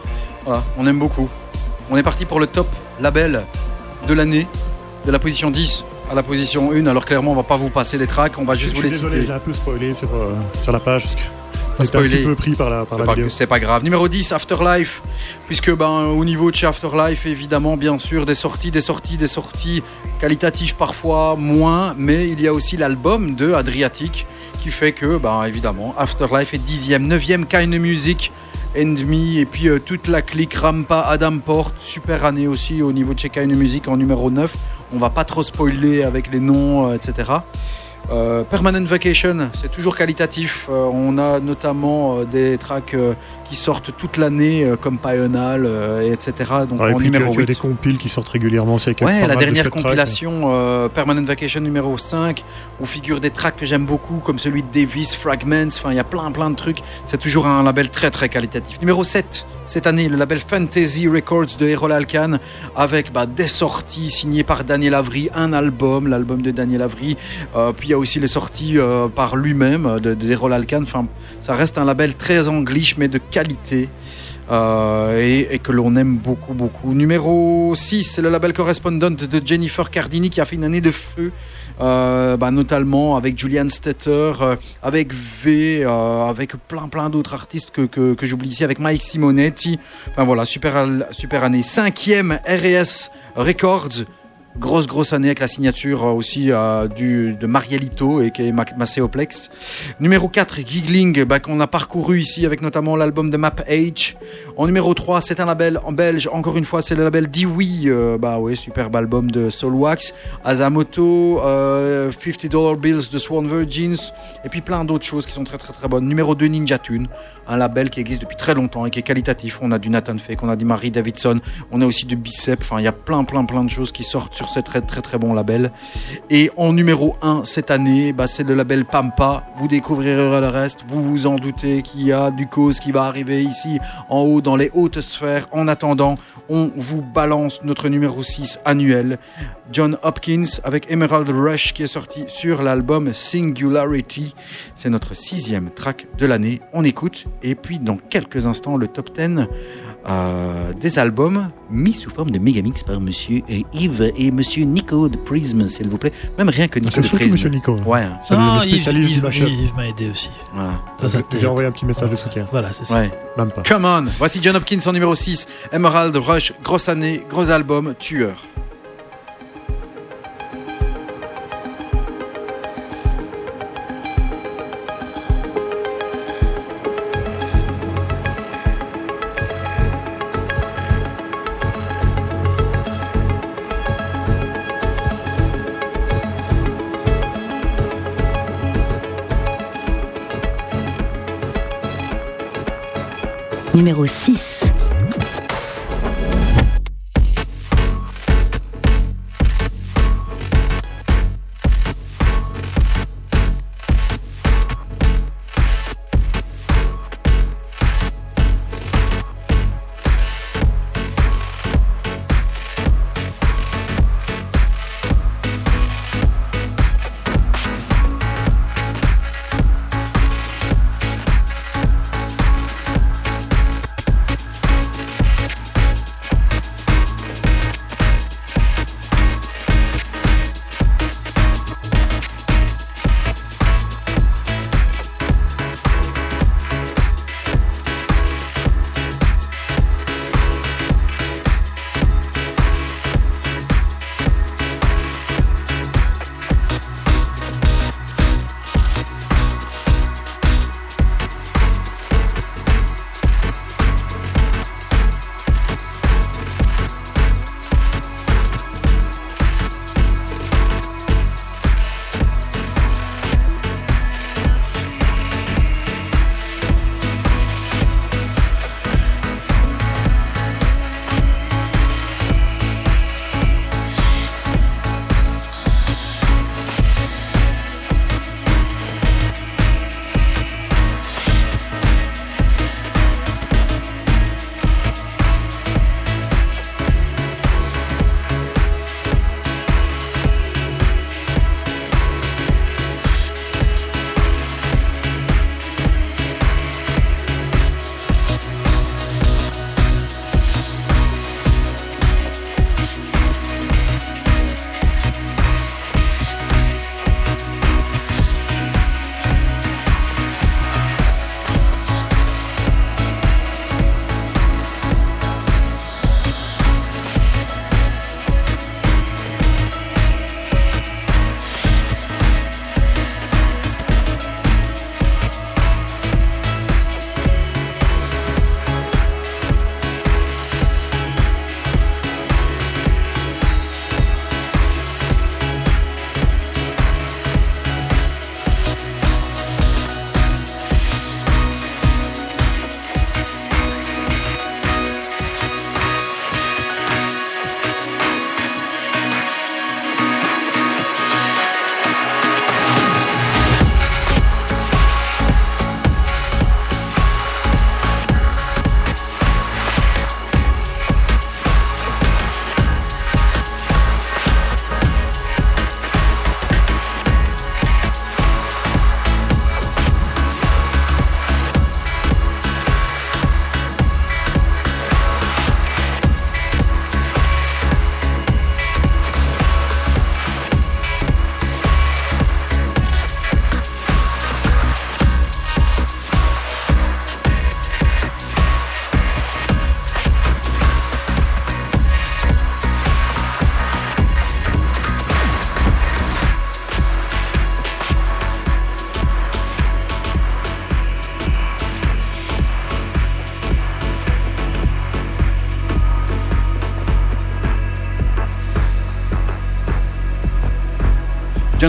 Voilà, on aime beaucoup. On est parti pour le top label de l'année, de la position 10 à la position 1. Alors clairement, on va pas vous passer les tracks, on va Je juste vous les désolé, citer. j'ai un peu spoilé sur, euh, sur la page parce que j'étais un petit peu pris par la, par C'est la c'est pas grave. Numéro 10, Afterlife. Puisque ben, au niveau de chez Afterlife, évidemment, bien sûr, des sorties, des sorties, des sorties qualitatives parfois moins. Mais il y a aussi l'album de Adriatic qui fait que, ben, évidemment, Afterlife est 10e, 9e Kind of Music. End Me, et puis euh, toute la clique Rampa, Adam Port, super année aussi au niveau de chez Kind Music en numéro 9. On va pas trop spoiler avec les noms, euh, etc. Euh, Permanent Vacation, c'est toujours qualitatif. Euh, on a notamment euh, des tracks qui sortent toute l'année, comme et etc. Donc Ouais, et en puis tu as- numéro tu as 8. des compiles qui sortent régulièrement pas Ouais, la de dernière compilation Permanent Vacation numéro 5, où figurent des tracks que j'aime beaucoup, comme celui de Davis, Fragments, enfin il y a plein plein de trucs. C'est toujours un label très très qualitatif. Numéro 7, cette année, le label Fantasy Records de Errol Alkan, avec bah, des sorties signées par Daniel Avery, un album, l'album de Daniel Avery, Euh, il y a aussi les sorties euh, par lui-même euh, de, de Errol Alkan. Enfin, ça reste un label très anglish, mais de qualité. euh, et, que l'on aime beaucoup, beaucoup. Numéro 6, c'est le label correspondant de Jennifer Cardini qui a fait une année de feu, bah, notamment avec Julian Stetter, avec V, avec plein, plein d'autres artistes que, que, j'oublie ici, avec Mike Simonetti. Enfin voilà, super, super année. Cinquième RS Records. Grosse, grosse année avec la signature euh, aussi euh, de Marielito et qui est Ma- Macéoplex. Numéro 4, Giggling, bah, qu'on a parcouru ici avec notamment l'album de Map H. En numéro 3, c'est un label en belge, encore une fois, c'est le label Dewey. Euh, bah ouais, superbe album de Soulwax. Azamoto, euh, 50 Dollar Bills de Swan Virgins. Et puis plein d'autres choses qui sont très très très bonnes. Numéro 2, Ninja Tune, un label qui existe depuis très longtemps et qui est qualitatif. On a du Nathan Fake, on a du Marie Davidson, on a aussi du Bicep. Enfin, il y a plein plein plein de choses qui sortent sur ces très très très bons labels. Et en numéro 1 cette année, bah, c'est le label Pampa. Vous découvrirez le reste. Vous vous en doutez qu'il y a du cause qui va arriver ici en haut dans les hautes sphères. En attendant, on vous balance notre numéro 6 annuel. John Hopkins avec Emerald Rush qui est sorti sur l'album Singularity. C'est notre sixième track de l'année. On écoute et puis dans quelques instants le top 10 euh, des albums mis sous forme de mégamix par monsieur Yves et monsieur Nico de Prism, s'il vous plaît. Même rien que Nico C'est de Prism. Monsieur Nico. Ouais, hein. Le- Ah, le spécialiste Yves-. Yves m'a aidé aussi. voilà. Ça, ça J'ai envoyé un petit message de soutien. Voilà, c'est ça. Ouais. Même pas. Come on Voici John Hopkins en numéro 6, Emerald Rush, grosse année, gros album, tueur. Numéro 6.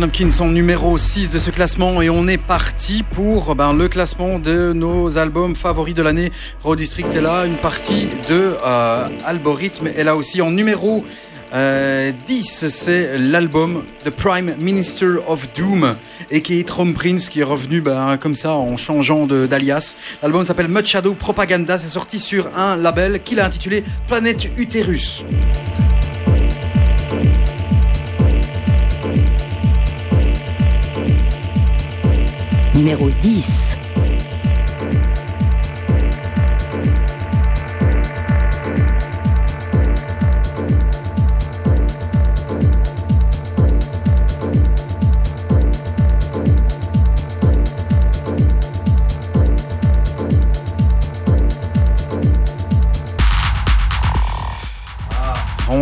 Hopkins en numéro 6 de ce classement et on est parti pour ben, le classement de nos albums favoris de l'année. Road District est là, une partie de euh, Algorithme est là aussi en numéro euh, 10, c'est l'album The Prime Minister of Doom et qui est Trom Prince qui est revenu ben, comme ça en changeant d'alias. L'album s'appelle Mud Shadow Propaganda, c'est sorti sur un label qu'il a intitulé Planète Uterus. Numéro 10.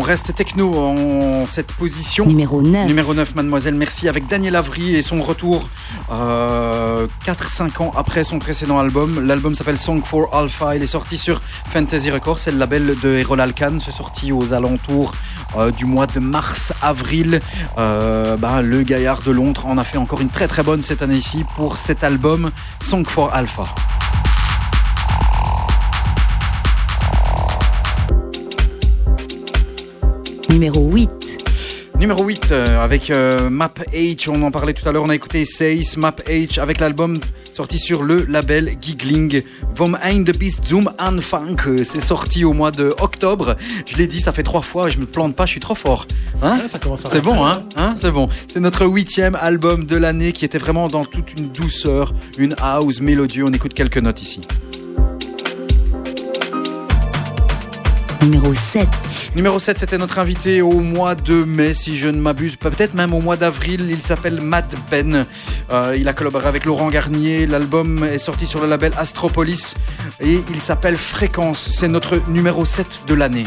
Reste techno en cette position. Numéro 9. Numéro 9, mademoiselle, merci, avec Daniel Avry et son retour euh, 4-5 ans après son précédent album. L'album s'appelle Song for Alpha, il est sorti sur Fantasy Records, c'est le label de Errol Alkan, c'est sorti aux alentours euh, du mois de mars-avril. Euh, ben, le gaillard de Londres en a fait encore une très très bonne cette année-ci pour cet album Song for Alpha. Numéro 8. Numéro 8 euh, avec euh, Map H, on en parlait tout à l'heure, on a écouté Says Map H avec l'album sorti sur le label Giggling. Vom Ein de Beast Zoom an Funk, Euh, c'est sorti au mois de octobre. Je l'ai dit, ça fait trois fois, je me plante pas, je suis trop fort. Hein Ouais, c'est bon, rentrer, hein, hein C'est bon. C'est notre huitième album de l'année qui était vraiment dans toute une douceur, une house mélodieux. On écoute quelques notes ici. Numéro 7. Numéro 7, c'était notre invité au mois de mai, si je ne m'abuse, peut-être même au mois d'avril. Il s'appelle Matt Ben. Il a collaboré avec Laurent Garnier. L'album est sorti sur le label Astropolis et il s'appelle Fréquence. C'est notre numéro 7 de l'année.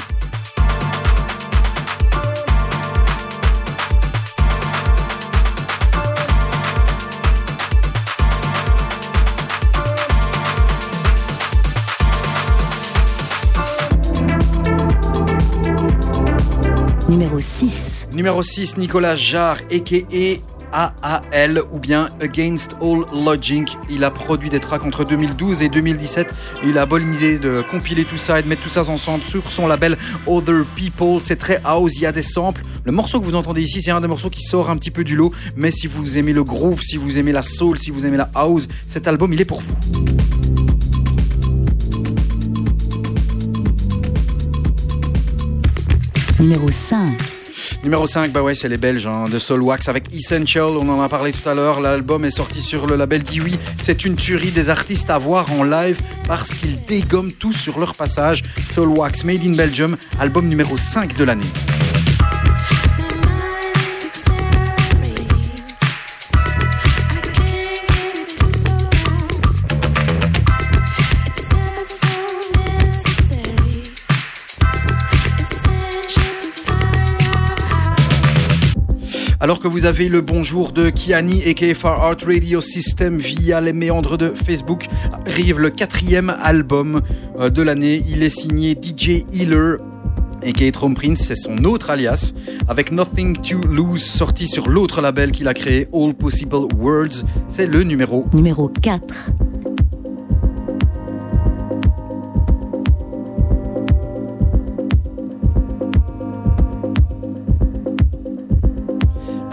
Numéro 6. Numéro 6, Nicolas Jarre, a.k.a. AAL ou bien Against All Logic. Il a produit des tracks entre 2012 et 2017. Il a bonne idée de compiler tout ça et de mettre tout ça ensemble sur son label Other People. C'est très house, il y a des samples. Le morceau que vous entendez ici, c'est un des morceaux qui sort un petit peu du lot. Mais si vous aimez le groove, si vous aimez la soul, si vous aimez la house, cet album, il est pour vous. Numéro 5. Numéro 5, bah ouais, c'est les Belges hein, de Soul Wax avec Essential. On en a parlé tout à l'heure. L'album est sorti sur le label Dewey. C'est une tuerie des artistes à voir en live parce qu'ils dégomment tout sur leur passage. Soul Wax, Made in Belgium, album numéro 5 de l'année. Alors que vous avez le bonjour de Kiani et Far Art Radio System via les méandres de Facebook, arrive le quatrième album euh, de l'année. Il est signé DJ Healer. Et Home Prince, c'est son autre alias, avec Nothing to Lose, sorti sur l'autre label qu'il a créé, All Possible Words. C'est le numéro Numéro 4.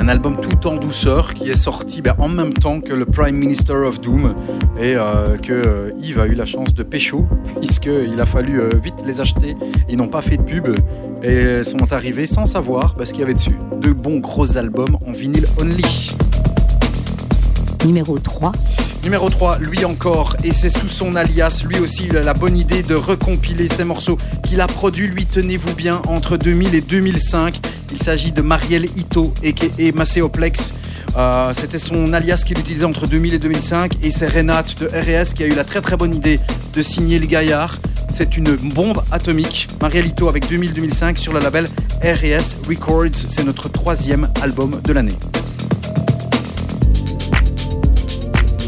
Un album tout en douceur qui est sorti ben, en même temps que le Prime Minister of Doom et euh, que euh, Yves a eu la chance de pécho puisqu'il a fallu euh, vite les acheter. Ils n'ont pas fait de pub et sont arrivés sans savoir bah, ce qu'il y avait dessus. De bons gros albums en vinyle only. Numéro 3. Numéro 3, lui encore, et c'est sous son alias, lui aussi il a la bonne idée de recompiler ces morceaux qu'il a produits, lui tenez-vous bien, entre 2000 et 2005. Il s'agit de Marielle Ito et Macéoplex. Euh, C'était son alias qu'il utilisait entre 2000 et 2005 et c'est Renate de RS qui a eu la très très bonne idée de signer le gaillard. C'est une bombe atomique. Marielle Ito avec 2000-2005 sur le label RS Records. C'est notre troisième album de l'année.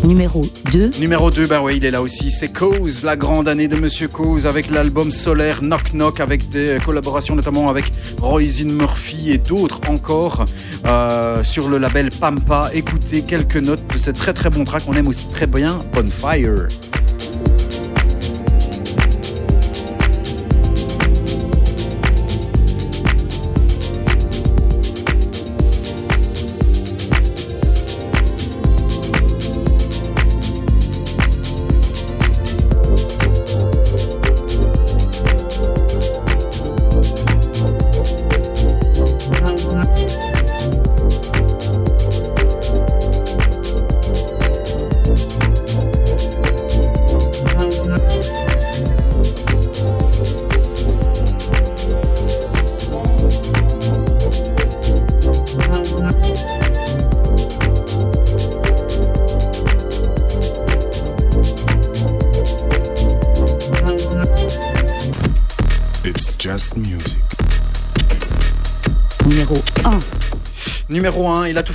Numéro 2. Numéro 2, bah oui, il est là aussi. C'est Cause, la grande année de Monsieur Cause, avec l'album solaire Knock Knock, avec des collaborations notamment avec Roisin Murphy et d'autres encore euh, sur le label Pampa. Écoutez quelques notes de ce très très bon track. On aime aussi très bien Bonfire.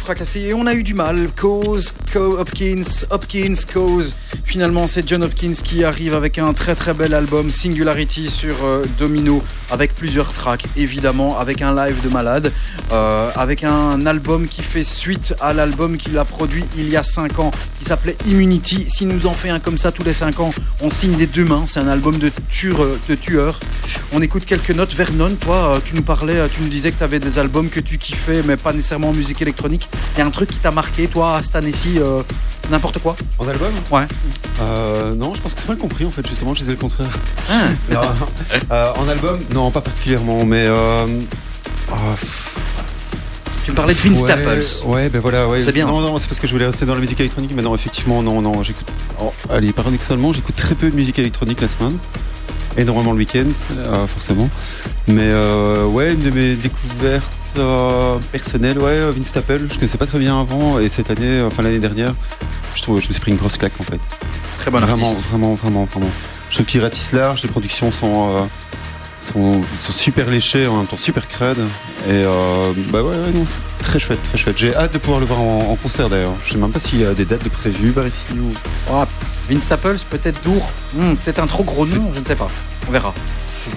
Fracassé et on a eu du mal. Cause, Co Hopkins, Hopkins, Cause. Finalement, c'est John Hopkins qui arrive avec un très très bel album Singularity sur euh, Domino, avec plusieurs tracks, évidemment, avec un live de malade, euh, avec un album qui fait suite à l'album qu'il a produit il y a 5 ans, qui s'appelait Immunity. S'il nous en fait un comme ça tous les 5 ans, on signe des deux mains. C'est un album de, tueur, de tueur. On écoute quelques notes. Vernon, toi, euh, tu nous parlais, euh, tu nous disais que tu avais des albums que tu kiffais, mais pas nécessairement en musique électronique. Il y a un truc qui t'a marqué, toi, cette année-ci, euh, n'importe quoi? En album? Ouais. Euh, non, je pense que c'est mal compris en fait, justement, je disais le contraire. Ah. Euh, en album? Non, pas particulièrement, mais. Euh, ah, Tu me parlais de Vince ouais, Staples. Ouais, ben voilà, ouais. C'est bien, Non, ça. non, c'est parce que je voulais rester dans la musique électronique, mais non, effectivement, non, non, j'écoute. oh, allez, paradoxalement, j'écoute très peu de musique électronique la semaine. Énormément le week-end, euh, forcément. Mais euh, ouais, une de mes découvertes euh, personnelles, ouais, Vince Staples, je connaissais pas très bien avant, et cette année, enfin l'année dernière, je trouve, je me suis pris une grosse claque en fait. Très bon vraiment, artiste. vraiment, vraiment, vraiment. Je trouve qu'il ratisse large, les productions sont, sont, sont super léchées, en même temps super crades. Et euh, bah ouais, ouais, non, c'est très chouette, très chouette. J'ai hâte de pouvoir le voir en, concert d'ailleurs. Je sais même pas s'il y a des dates de prévues par ici ou. Vince Staples, peut-être Dour, Hmm, peut-être un trop gros nom, je ne sais pas. On verra.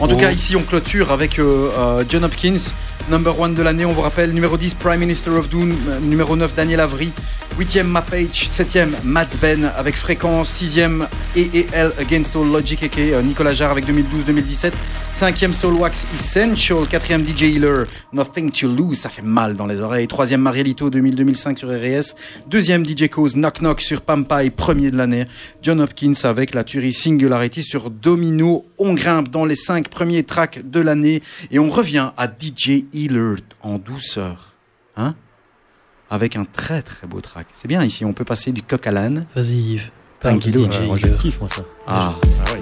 En tout cas, ici, on clôture avec euh, euh, John Hopkins, number one de l'année. On vous rappelle, numéro 10, Prime Minister of Doom. euh, Numéro 9, Daniel Avery. 8e, Mapage. 7e, Matt Ben avec Fréquence. 6e, EEL Against All Logic, euh, Nicolas Jarre avec 2012-2017. 5e, Soulwax Essential. 4e, DJ Healer. Nothing to Lose, ça fait mal dans les oreilles. 3e, Marielito 2000-2005 sur RS. 2e, DJ Cause Knock Knock sur Pampa et premier de l'année. John Hopkins avec la tuerie Singularity sur Domino. On grimpe dans les 5 premiers tracks de l'année et on revient à DJ Healer en douceur. Hein Avec un très très beau track. C'est bien ici, on peut passer du coq à l'âne. Vas-y Yves. Parle de Tranquillou. DJ Ouais, moi, je kiffe, moi, ça. Ah.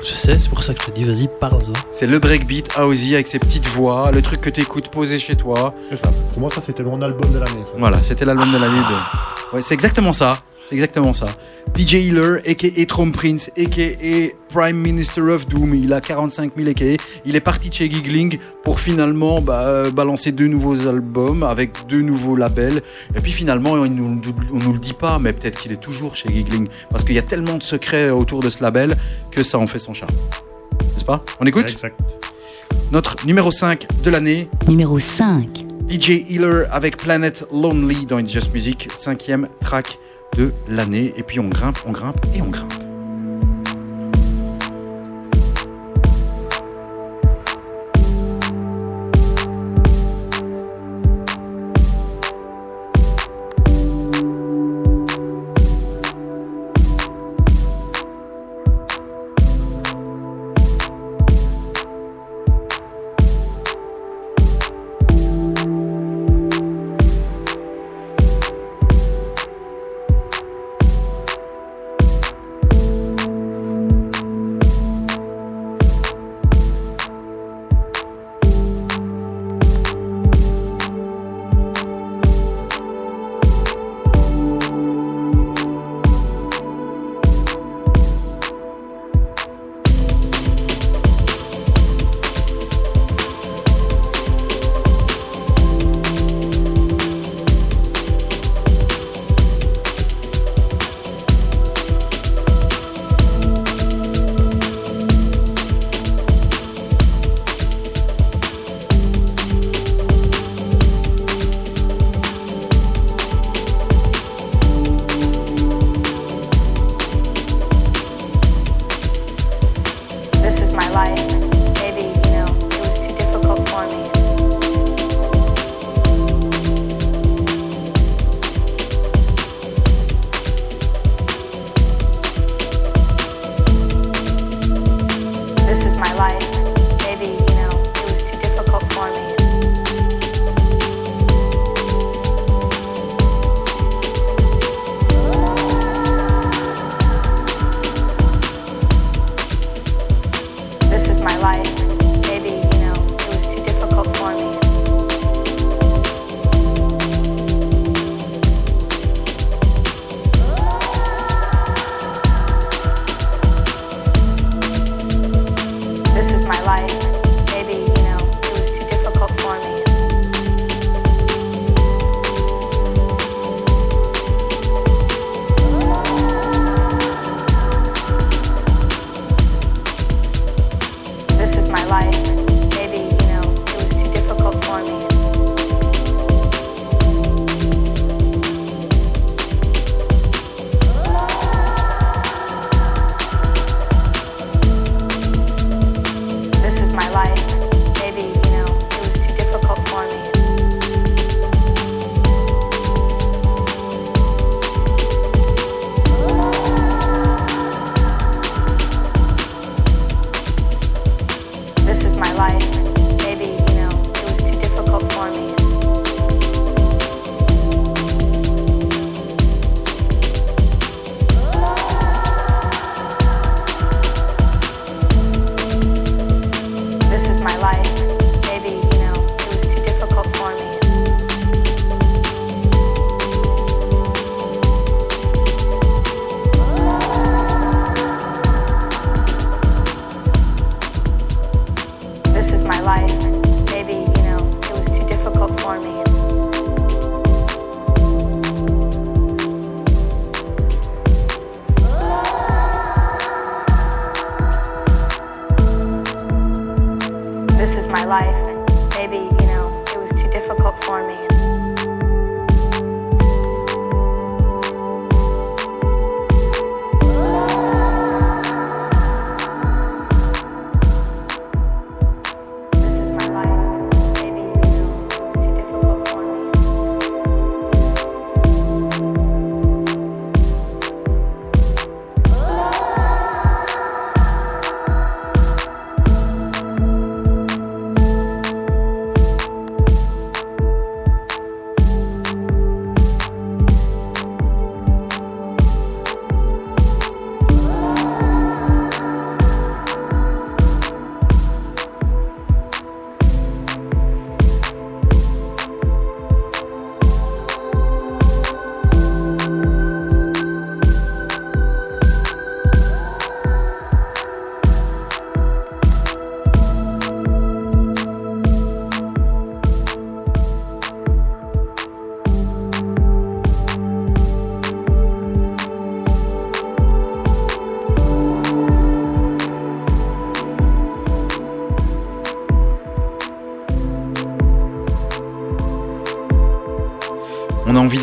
Je sais, c'est pour ça que je te dis, vas-y, parle-en. C'est le breakbeat Aussie avec ses petites voix, le truc que tu écoutes posé chez toi. C'est ça. Pour moi, ça, c'était mon album de l'année. ça. Voilà, c'était l'album de l'année de. Ouais, c'est exactement ça. C'est exactement ça. DJ Healer, a.k.a. Trom Prince, a.k.a. Prime Minister of Doom. Il a 45 000 a.k.a. Il est parti de chez Giggling pour finalement bah, euh, balancer deux nouveaux albums avec deux nouveaux labels. Et puis finalement, il nous, on nous le dit pas, mais peut-être qu'il est toujours chez Giggling. Parce qu'il y a tellement de secrets autour de ce label que ça en fait son charme. N'est-ce pas? On écoute? Exact. Notre numéro 5 de l'année, Numéro 5. DJ Healer avec Planet Lonely dans It's Just Music, cinquième track de l'année. Et puis on grimpe, on grimpe et on grimpe.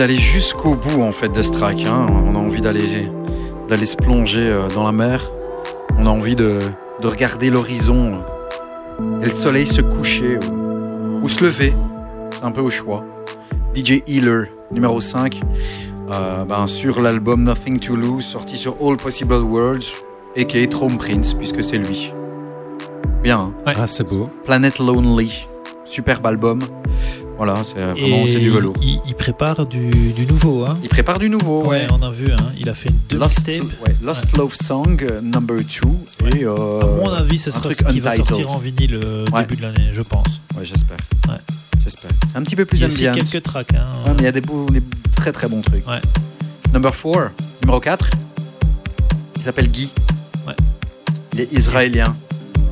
D'aller jusqu'au bout en fait de ce track. hein. On a envie d'aller d'aller se plonger euh, dans la mer. On a envie de, de regarder l'horizon euh, et le soleil se coucher ou, ou se lever. C'est un peu au choix. DJ Healer, numéro 5, euh, ben, sur l'album Nothing to Lose, sorti sur All Possible Worlds, et qui est Throne Prince, puisque c'est lui. Bien, hein. Ah, c'est beau. Planet Lonely, superbe album. Voilà, c'est euh, vraiment c'est du velours. Il, il prépare du, du nouveau. Hein. Il prépare du nouveau. Ouais, on a vu. Hein. Il a fait une deux Lost, ouais, Lost Love Song euh, Number 2 et euh, À mon avis, ce sera truc ce qui va untitled. sortir en vinyle euh, Ouais. début de l'année, je pense. Ouais, j'espère. Ouais. J'espère. C'est un petit peu plus Il y a aussi ambient. quelques tracks. Hein. Ouais, mais il y a des, beaux- des très très bons trucs. Ouais. Number 4, numéro 4. Il s'appelle Guy. Ouais. Il est israélien.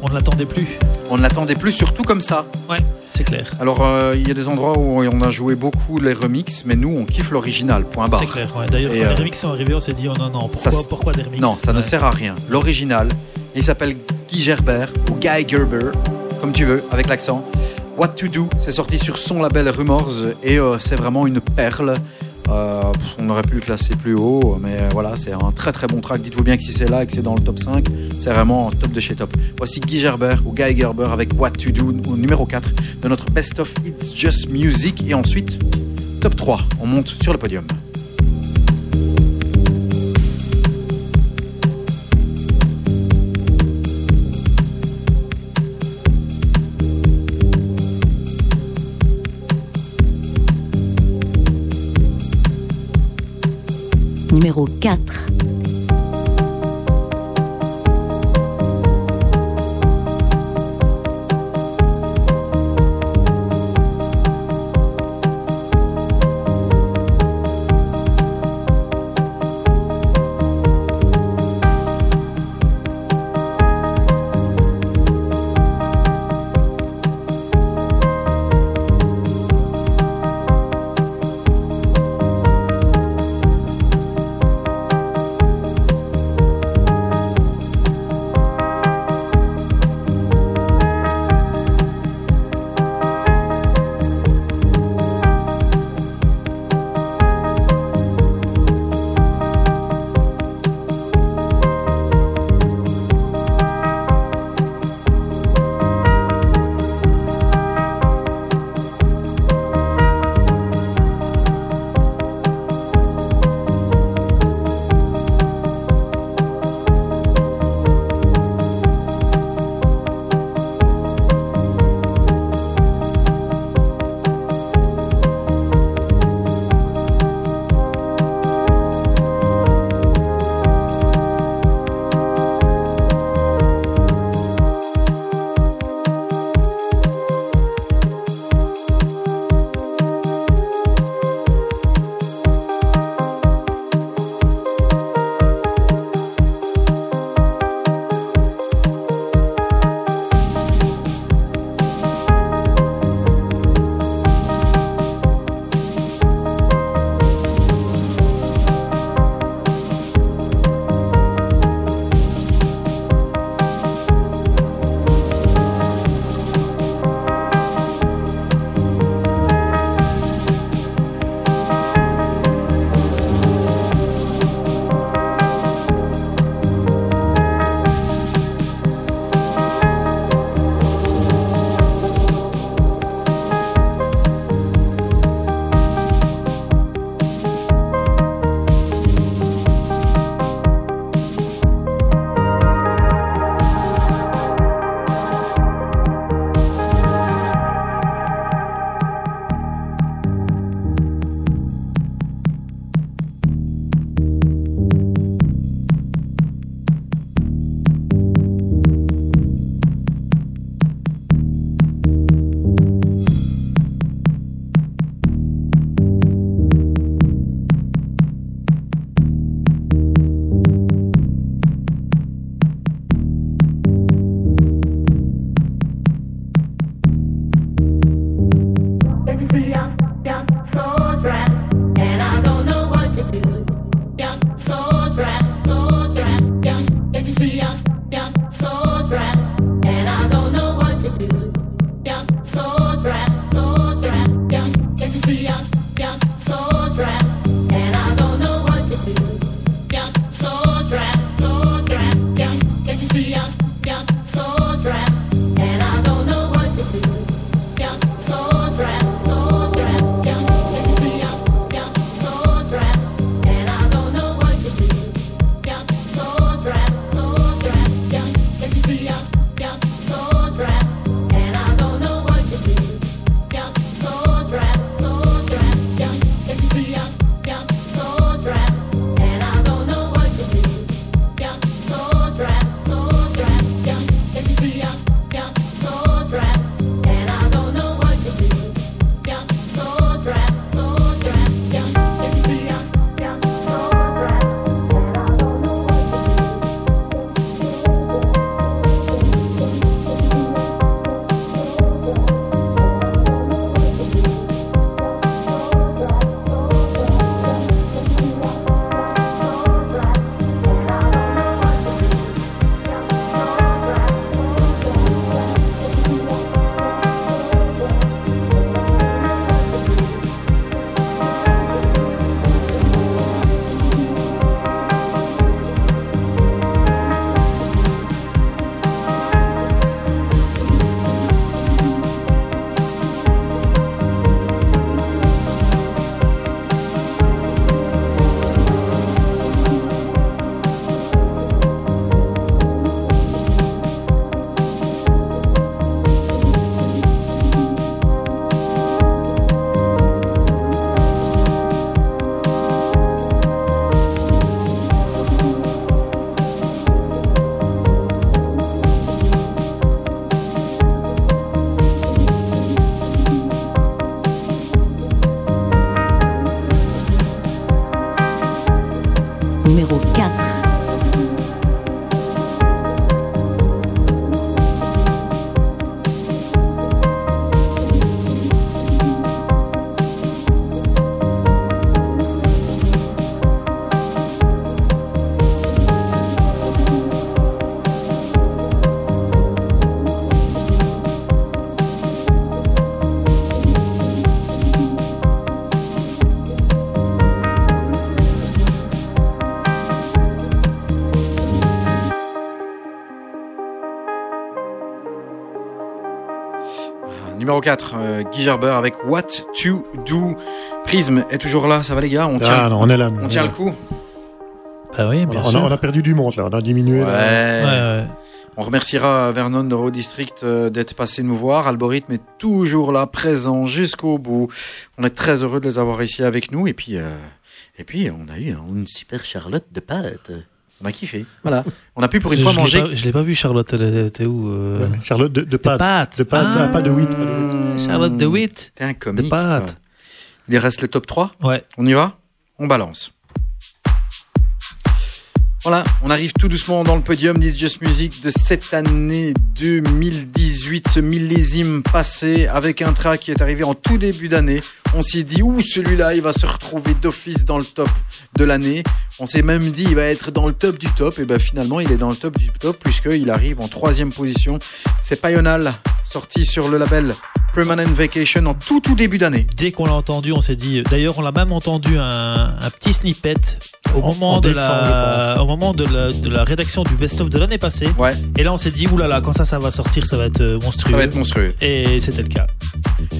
On ne l'attendait plus. On ne l'attendait plus, surtout comme ça. Ouais, c'est clair. Alors, euh, il y a des endroits où on a joué beaucoup les remixes, mais nous, on kiffe l'original. Point barre. C'est clair. Ouais. D'ailleurs, quand euh, les remixes sont arrivés, on s'est dit oh non, non, pourquoi, Ça, pourquoi des remixes? Non, ça ne sert à rien. L'original, il s'appelle Guy Gerber ou Guy Gerber, comme tu veux, avec l'accent. What to Do, c'est sorti sur son label Rumors et euh, c'est vraiment une perle. Euh, on aurait pu le classer plus haut, mais voilà, c'est un très très bon track. Dites-vous bien que si c'est là et que c'est dans le top 5, c'est vraiment top de chez top. Voici Guy Gerber ou Guy Gerber avec What to Do au numéro 4 de notre Best of It's Just Music. Et ensuite, top 3, on monte sur le podium. Numéro 4. 4. Numéro 4, euh, Guy Gerber avec What to Do. Prisme est toujours là, ça va les gars On tient, Ah non, on est là. on tient le coup Bah oui, On bien a, on a- sûr. on a perdu du monde là, on a diminué. Ouais. là. Ouais, ouais. On remerciera Vernon de Road District euh, d'être passé nous voir. Algorithme est toujours là, présent jusqu'au bout. On est très heureux de les avoir ici avec nous. Et puis, euh, et puis on a eu une super Charlotte de pâtes. On a kiffé. Voilà. On a pu pour une Je- fois je manger. pas- Je l'ai pas vu, Charlotte. Elle, elle était où euh, Ouais, Charlotte de, de De pâte. pâtes. De pâtes, Ah, pas de wheat. Charlotte de Witt. T'es un comique. De pâtes. toi. Il reste le top 3. Ouais. On y va? On balance. Voilà, on arrive tout doucement dans le podium d'It's Just Music de cette année 2018, ce millésime passé, avec un track qui est arrivé en tout début d'année. On s'est dit, ouh, celui-là, il va se retrouver d'office dans le top de l'année. On s'est même dit, il va être dans le top du top. Et ben finalement, il est dans le top du top, puisqu'il arrive en troisième position. C'est Payonal, sorti sur le label Permanent Vacation en tout tout début d'année. Dès qu'on l'a entendu, on s'est dit. D'ailleurs, on l'a même entendu un, un petit snippet au En- moment en de décembre, la, moment de la, de la rédaction du best-of de l'année passée. Ouais, Et là, on s'est dit, oulala, quand ça, ça va sortir, ça va être euh, monstrueux. ça va être monstrueux. Et c'était le cas.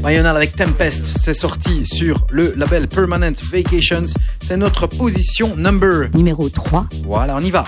Mayonnaise avec Tempest, c'est sorti sur le label Permanent Vacations. C'est notre position number. Numéro 3. Voilà, on y va.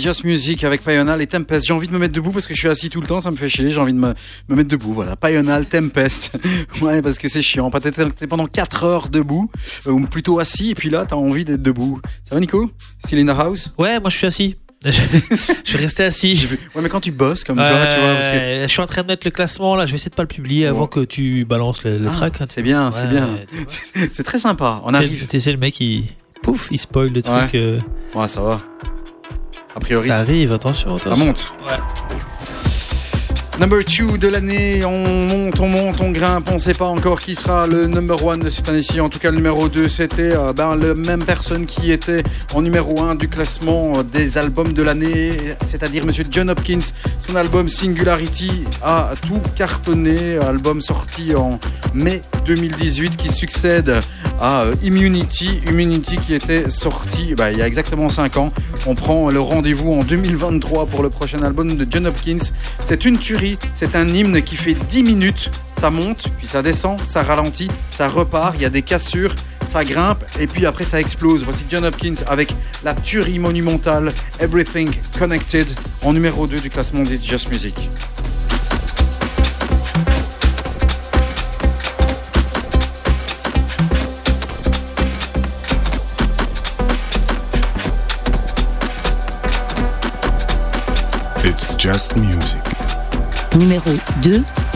Just Music avec Payonal et Tempest. J'ai envie de me mettre debout parce que je suis assis tout le temps, ça me fait chier. J'ai envie de me, me mettre debout. Voilà, Payonal, Tempest. ouais, parce que c'est chiant. T'es t'es pendant 4 heures debout, euh, ou plutôt assis, et puis là, t'as envie d'être debout. Ça va, Nico? Still in the house? Ouais, moi je suis assis. je suis resté assis. Ouais, mais quand tu bosses comme toi, tu vois, parce que. Ouais, Je suis en train de mettre le classement là, je vais essayer de pas le publier avant que tu balances le, le Ah, track. hein. c'est bien, c'est bien. C'est- C'est très sympa. On C'est- arrive. Sais, le mec il. Pouf, il spoil le truc. Ouais. euh, Ouais, ça va. A priori, ça ça, arrive, attention, attention. monte. Ouais. Number 2 de l'année, on monte, on monte, on grimpe, on sait pas encore qui sera le number 1 de cette année-ci. En tout cas, le numéro 2, c'était euh, ben, la même personne qui était en numéro 1 du classement euh, des albums de l'année, c'est-à-dire Monsieur John Hopkins. Son album Singularity a tout cartonné, album sorti en mai 2018 qui succède à euh, Immunity. Immunity qui était sorti bah, il y a exactement 5 ans. On prend le rendez-vous en 2023 pour le prochain album de John Hopkins. C'est une tuerie, c'est un hymne qui fait 10 minutes. Ça monte, puis ça descend, ça ralentit, ça repart, il y a des cassures, ça grimpe, et puis après ça explose. Voici John Hopkins avec la tuerie monumentale Everything Connected en numéro 2 du classement It's Just Music. It's just music. Numéro 2.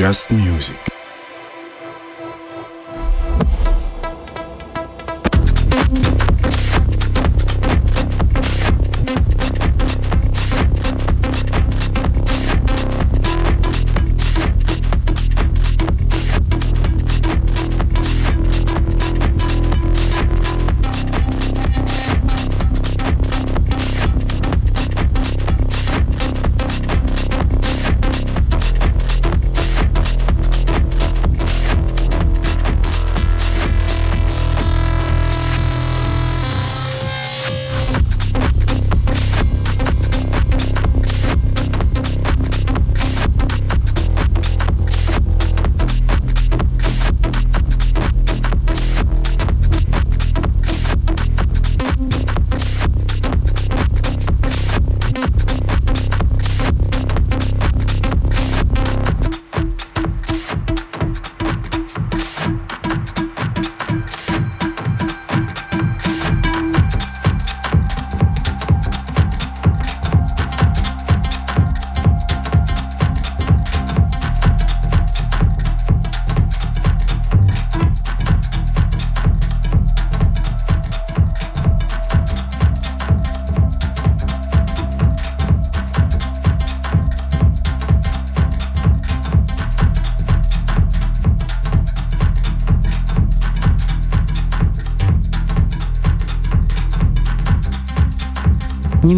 Just music.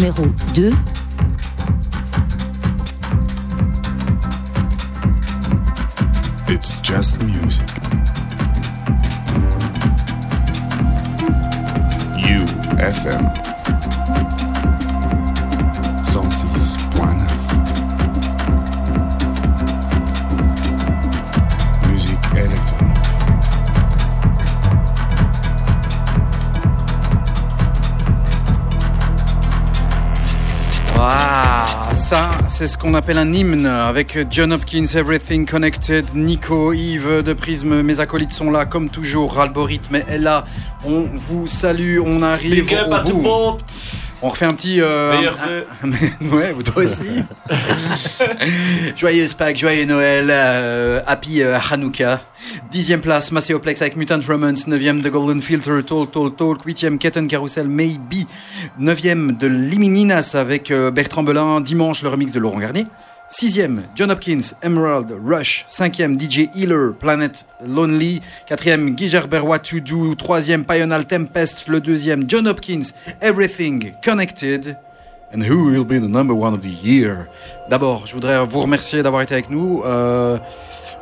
Numéro 2. Ah, ça, c'est ce qu'on appelle un hymne avec John Hopkins, Everything Connected, Nico, Yves de Prisme, mes acolytes sont là comme toujours, Algorithme est là. On vous salue, on arrive Big up au à tout le bout. monde. On refait un petit. euh, Meilleurs un- un- ouais, vous toi aussi. Joyeuse Pâques, joyeux Noël, euh, happy euh, Hanouka. Dixième place, Macéoplex avec Mutant Romance. Neuvième, The Golden Filter, Talk, Talk, Talk. Huitième, Ketten Carousel, Maybe. Neuvième, de Limininas avec euh, Bertrand Belin. Dimanche, le remix de Laurent Garnier. Sixième, John Hopkins, Emerald, Rush. Cinquième, DJ Healer, Planet Lonely. Quatrième, Guy Gerber, What to Do. Troisième, Pional Tempest. Le deuxième, John Hopkins, Everything Connected. And who will be the number one of the year? D'abord, je voudrais vous remercier d'avoir été avec nous. Euh,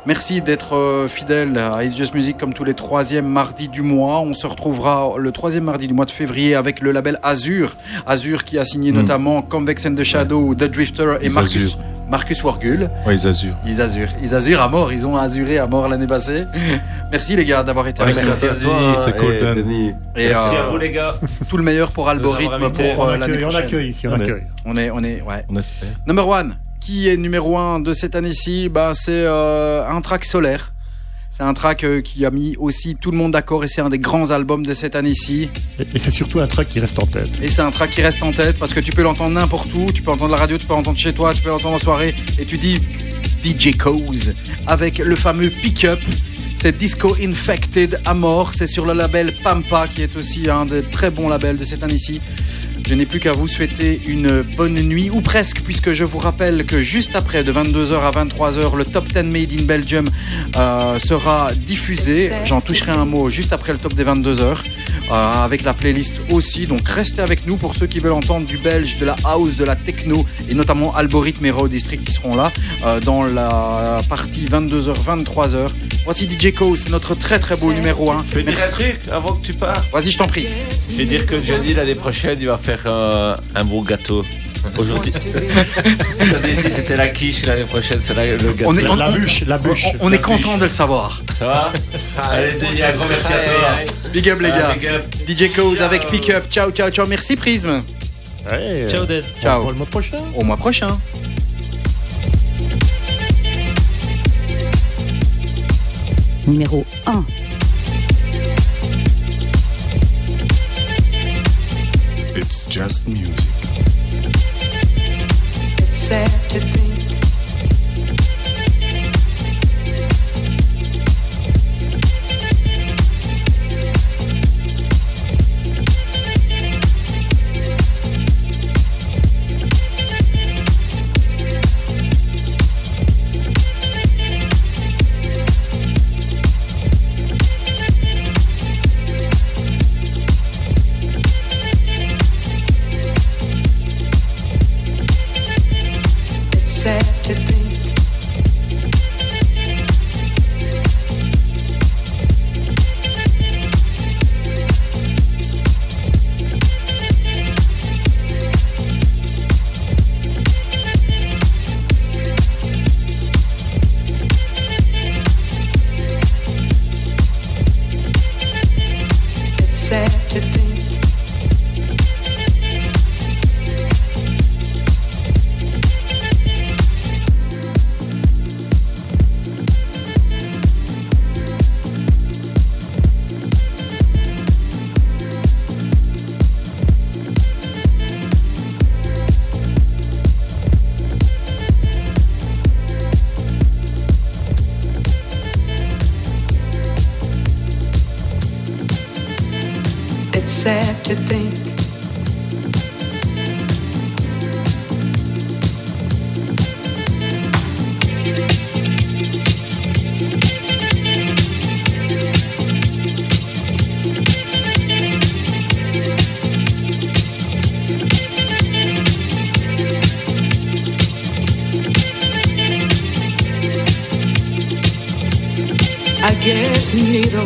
merci d'être euh, fidèle à It's Just Music comme tous les troisièmes mardis du mois. On se retrouvera le troisième mardi du mois de février avec le label Azur. Azur qui a signé notamment Convex and the Shadow, The Drifter et Les Marcus, Azur. Marcus Wargul. Ouais, ils azurent. Ils azurent. Ils azurent à mort. Ils ont azuré à mort l'année passée. Merci les gars d'avoir été avec nous. Merci à toi. c'est cool. Denis. Et Merci euh, à vous les gars. tout le meilleur pour Algorithme pour On euh, l'année accueille, on prochaine. accueille ici, on On est- accueille. On est, on est, ouais. On espère. Number one, qui est numéro un de cette année-ci bah, C'est euh, un track solaire. C'est un track euh, qui a mis aussi tout le monde d'accord et c'est un des grands albums de cette année-ci. Et, c'est surtout un track qui reste en tête. Et c'est un track qui reste en tête parce que tu peux l'entendre n'importe où, tu peux l'entendre à la radio, tu peux l'entendre chez toi, tu peux l'entendre en soirée et tu dis DJ Cause avec le fameux Pick Up. C'est Disco Infected à mort, c'est sur le label Pampa qui est aussi un des très bons labels de cette année-ci. Je n'ai plus qu'à vous souhaiter une bonne nuit, ou presque, puisque je vous rappelle que juste après, de 22h à 23h, le Top 10 Made in Belgium euh, sera diffusé. J'en toucherai un mot juste après le top des 22h, euh, avec la playlist aussi. Donc restez avec nous pour ceux qui veulent entendre du belge, de la house, de la techno, et notamment Algorithme et Raw District qui seront là euh, dans la partie 22h, 23h. Voici DJ Co, c'est notre très très beau numéro 1. Je vais dire un truc avant que tu pars. Vas-y, je t'en prie. Je vais dire que Johnny l'année prochaine il va faire euh, un beau gâteau. Aujourd'hui. Année-ci c'était la quiche, l'année prochaine c'est la- le gâteau. On est, on- La bûche, la bûche. on- on est content de le savoir. Ça va Allez Denis, un grand merci à toi. Big up les gars. big up. DJ Cause avec Pick Up. Ciao, ciao, ciao. Merci Prisme. Ouais, Ciao, on se Ciao. voit le mois prochain. Au mois prochain. Numéro 1. Just music. Sad to think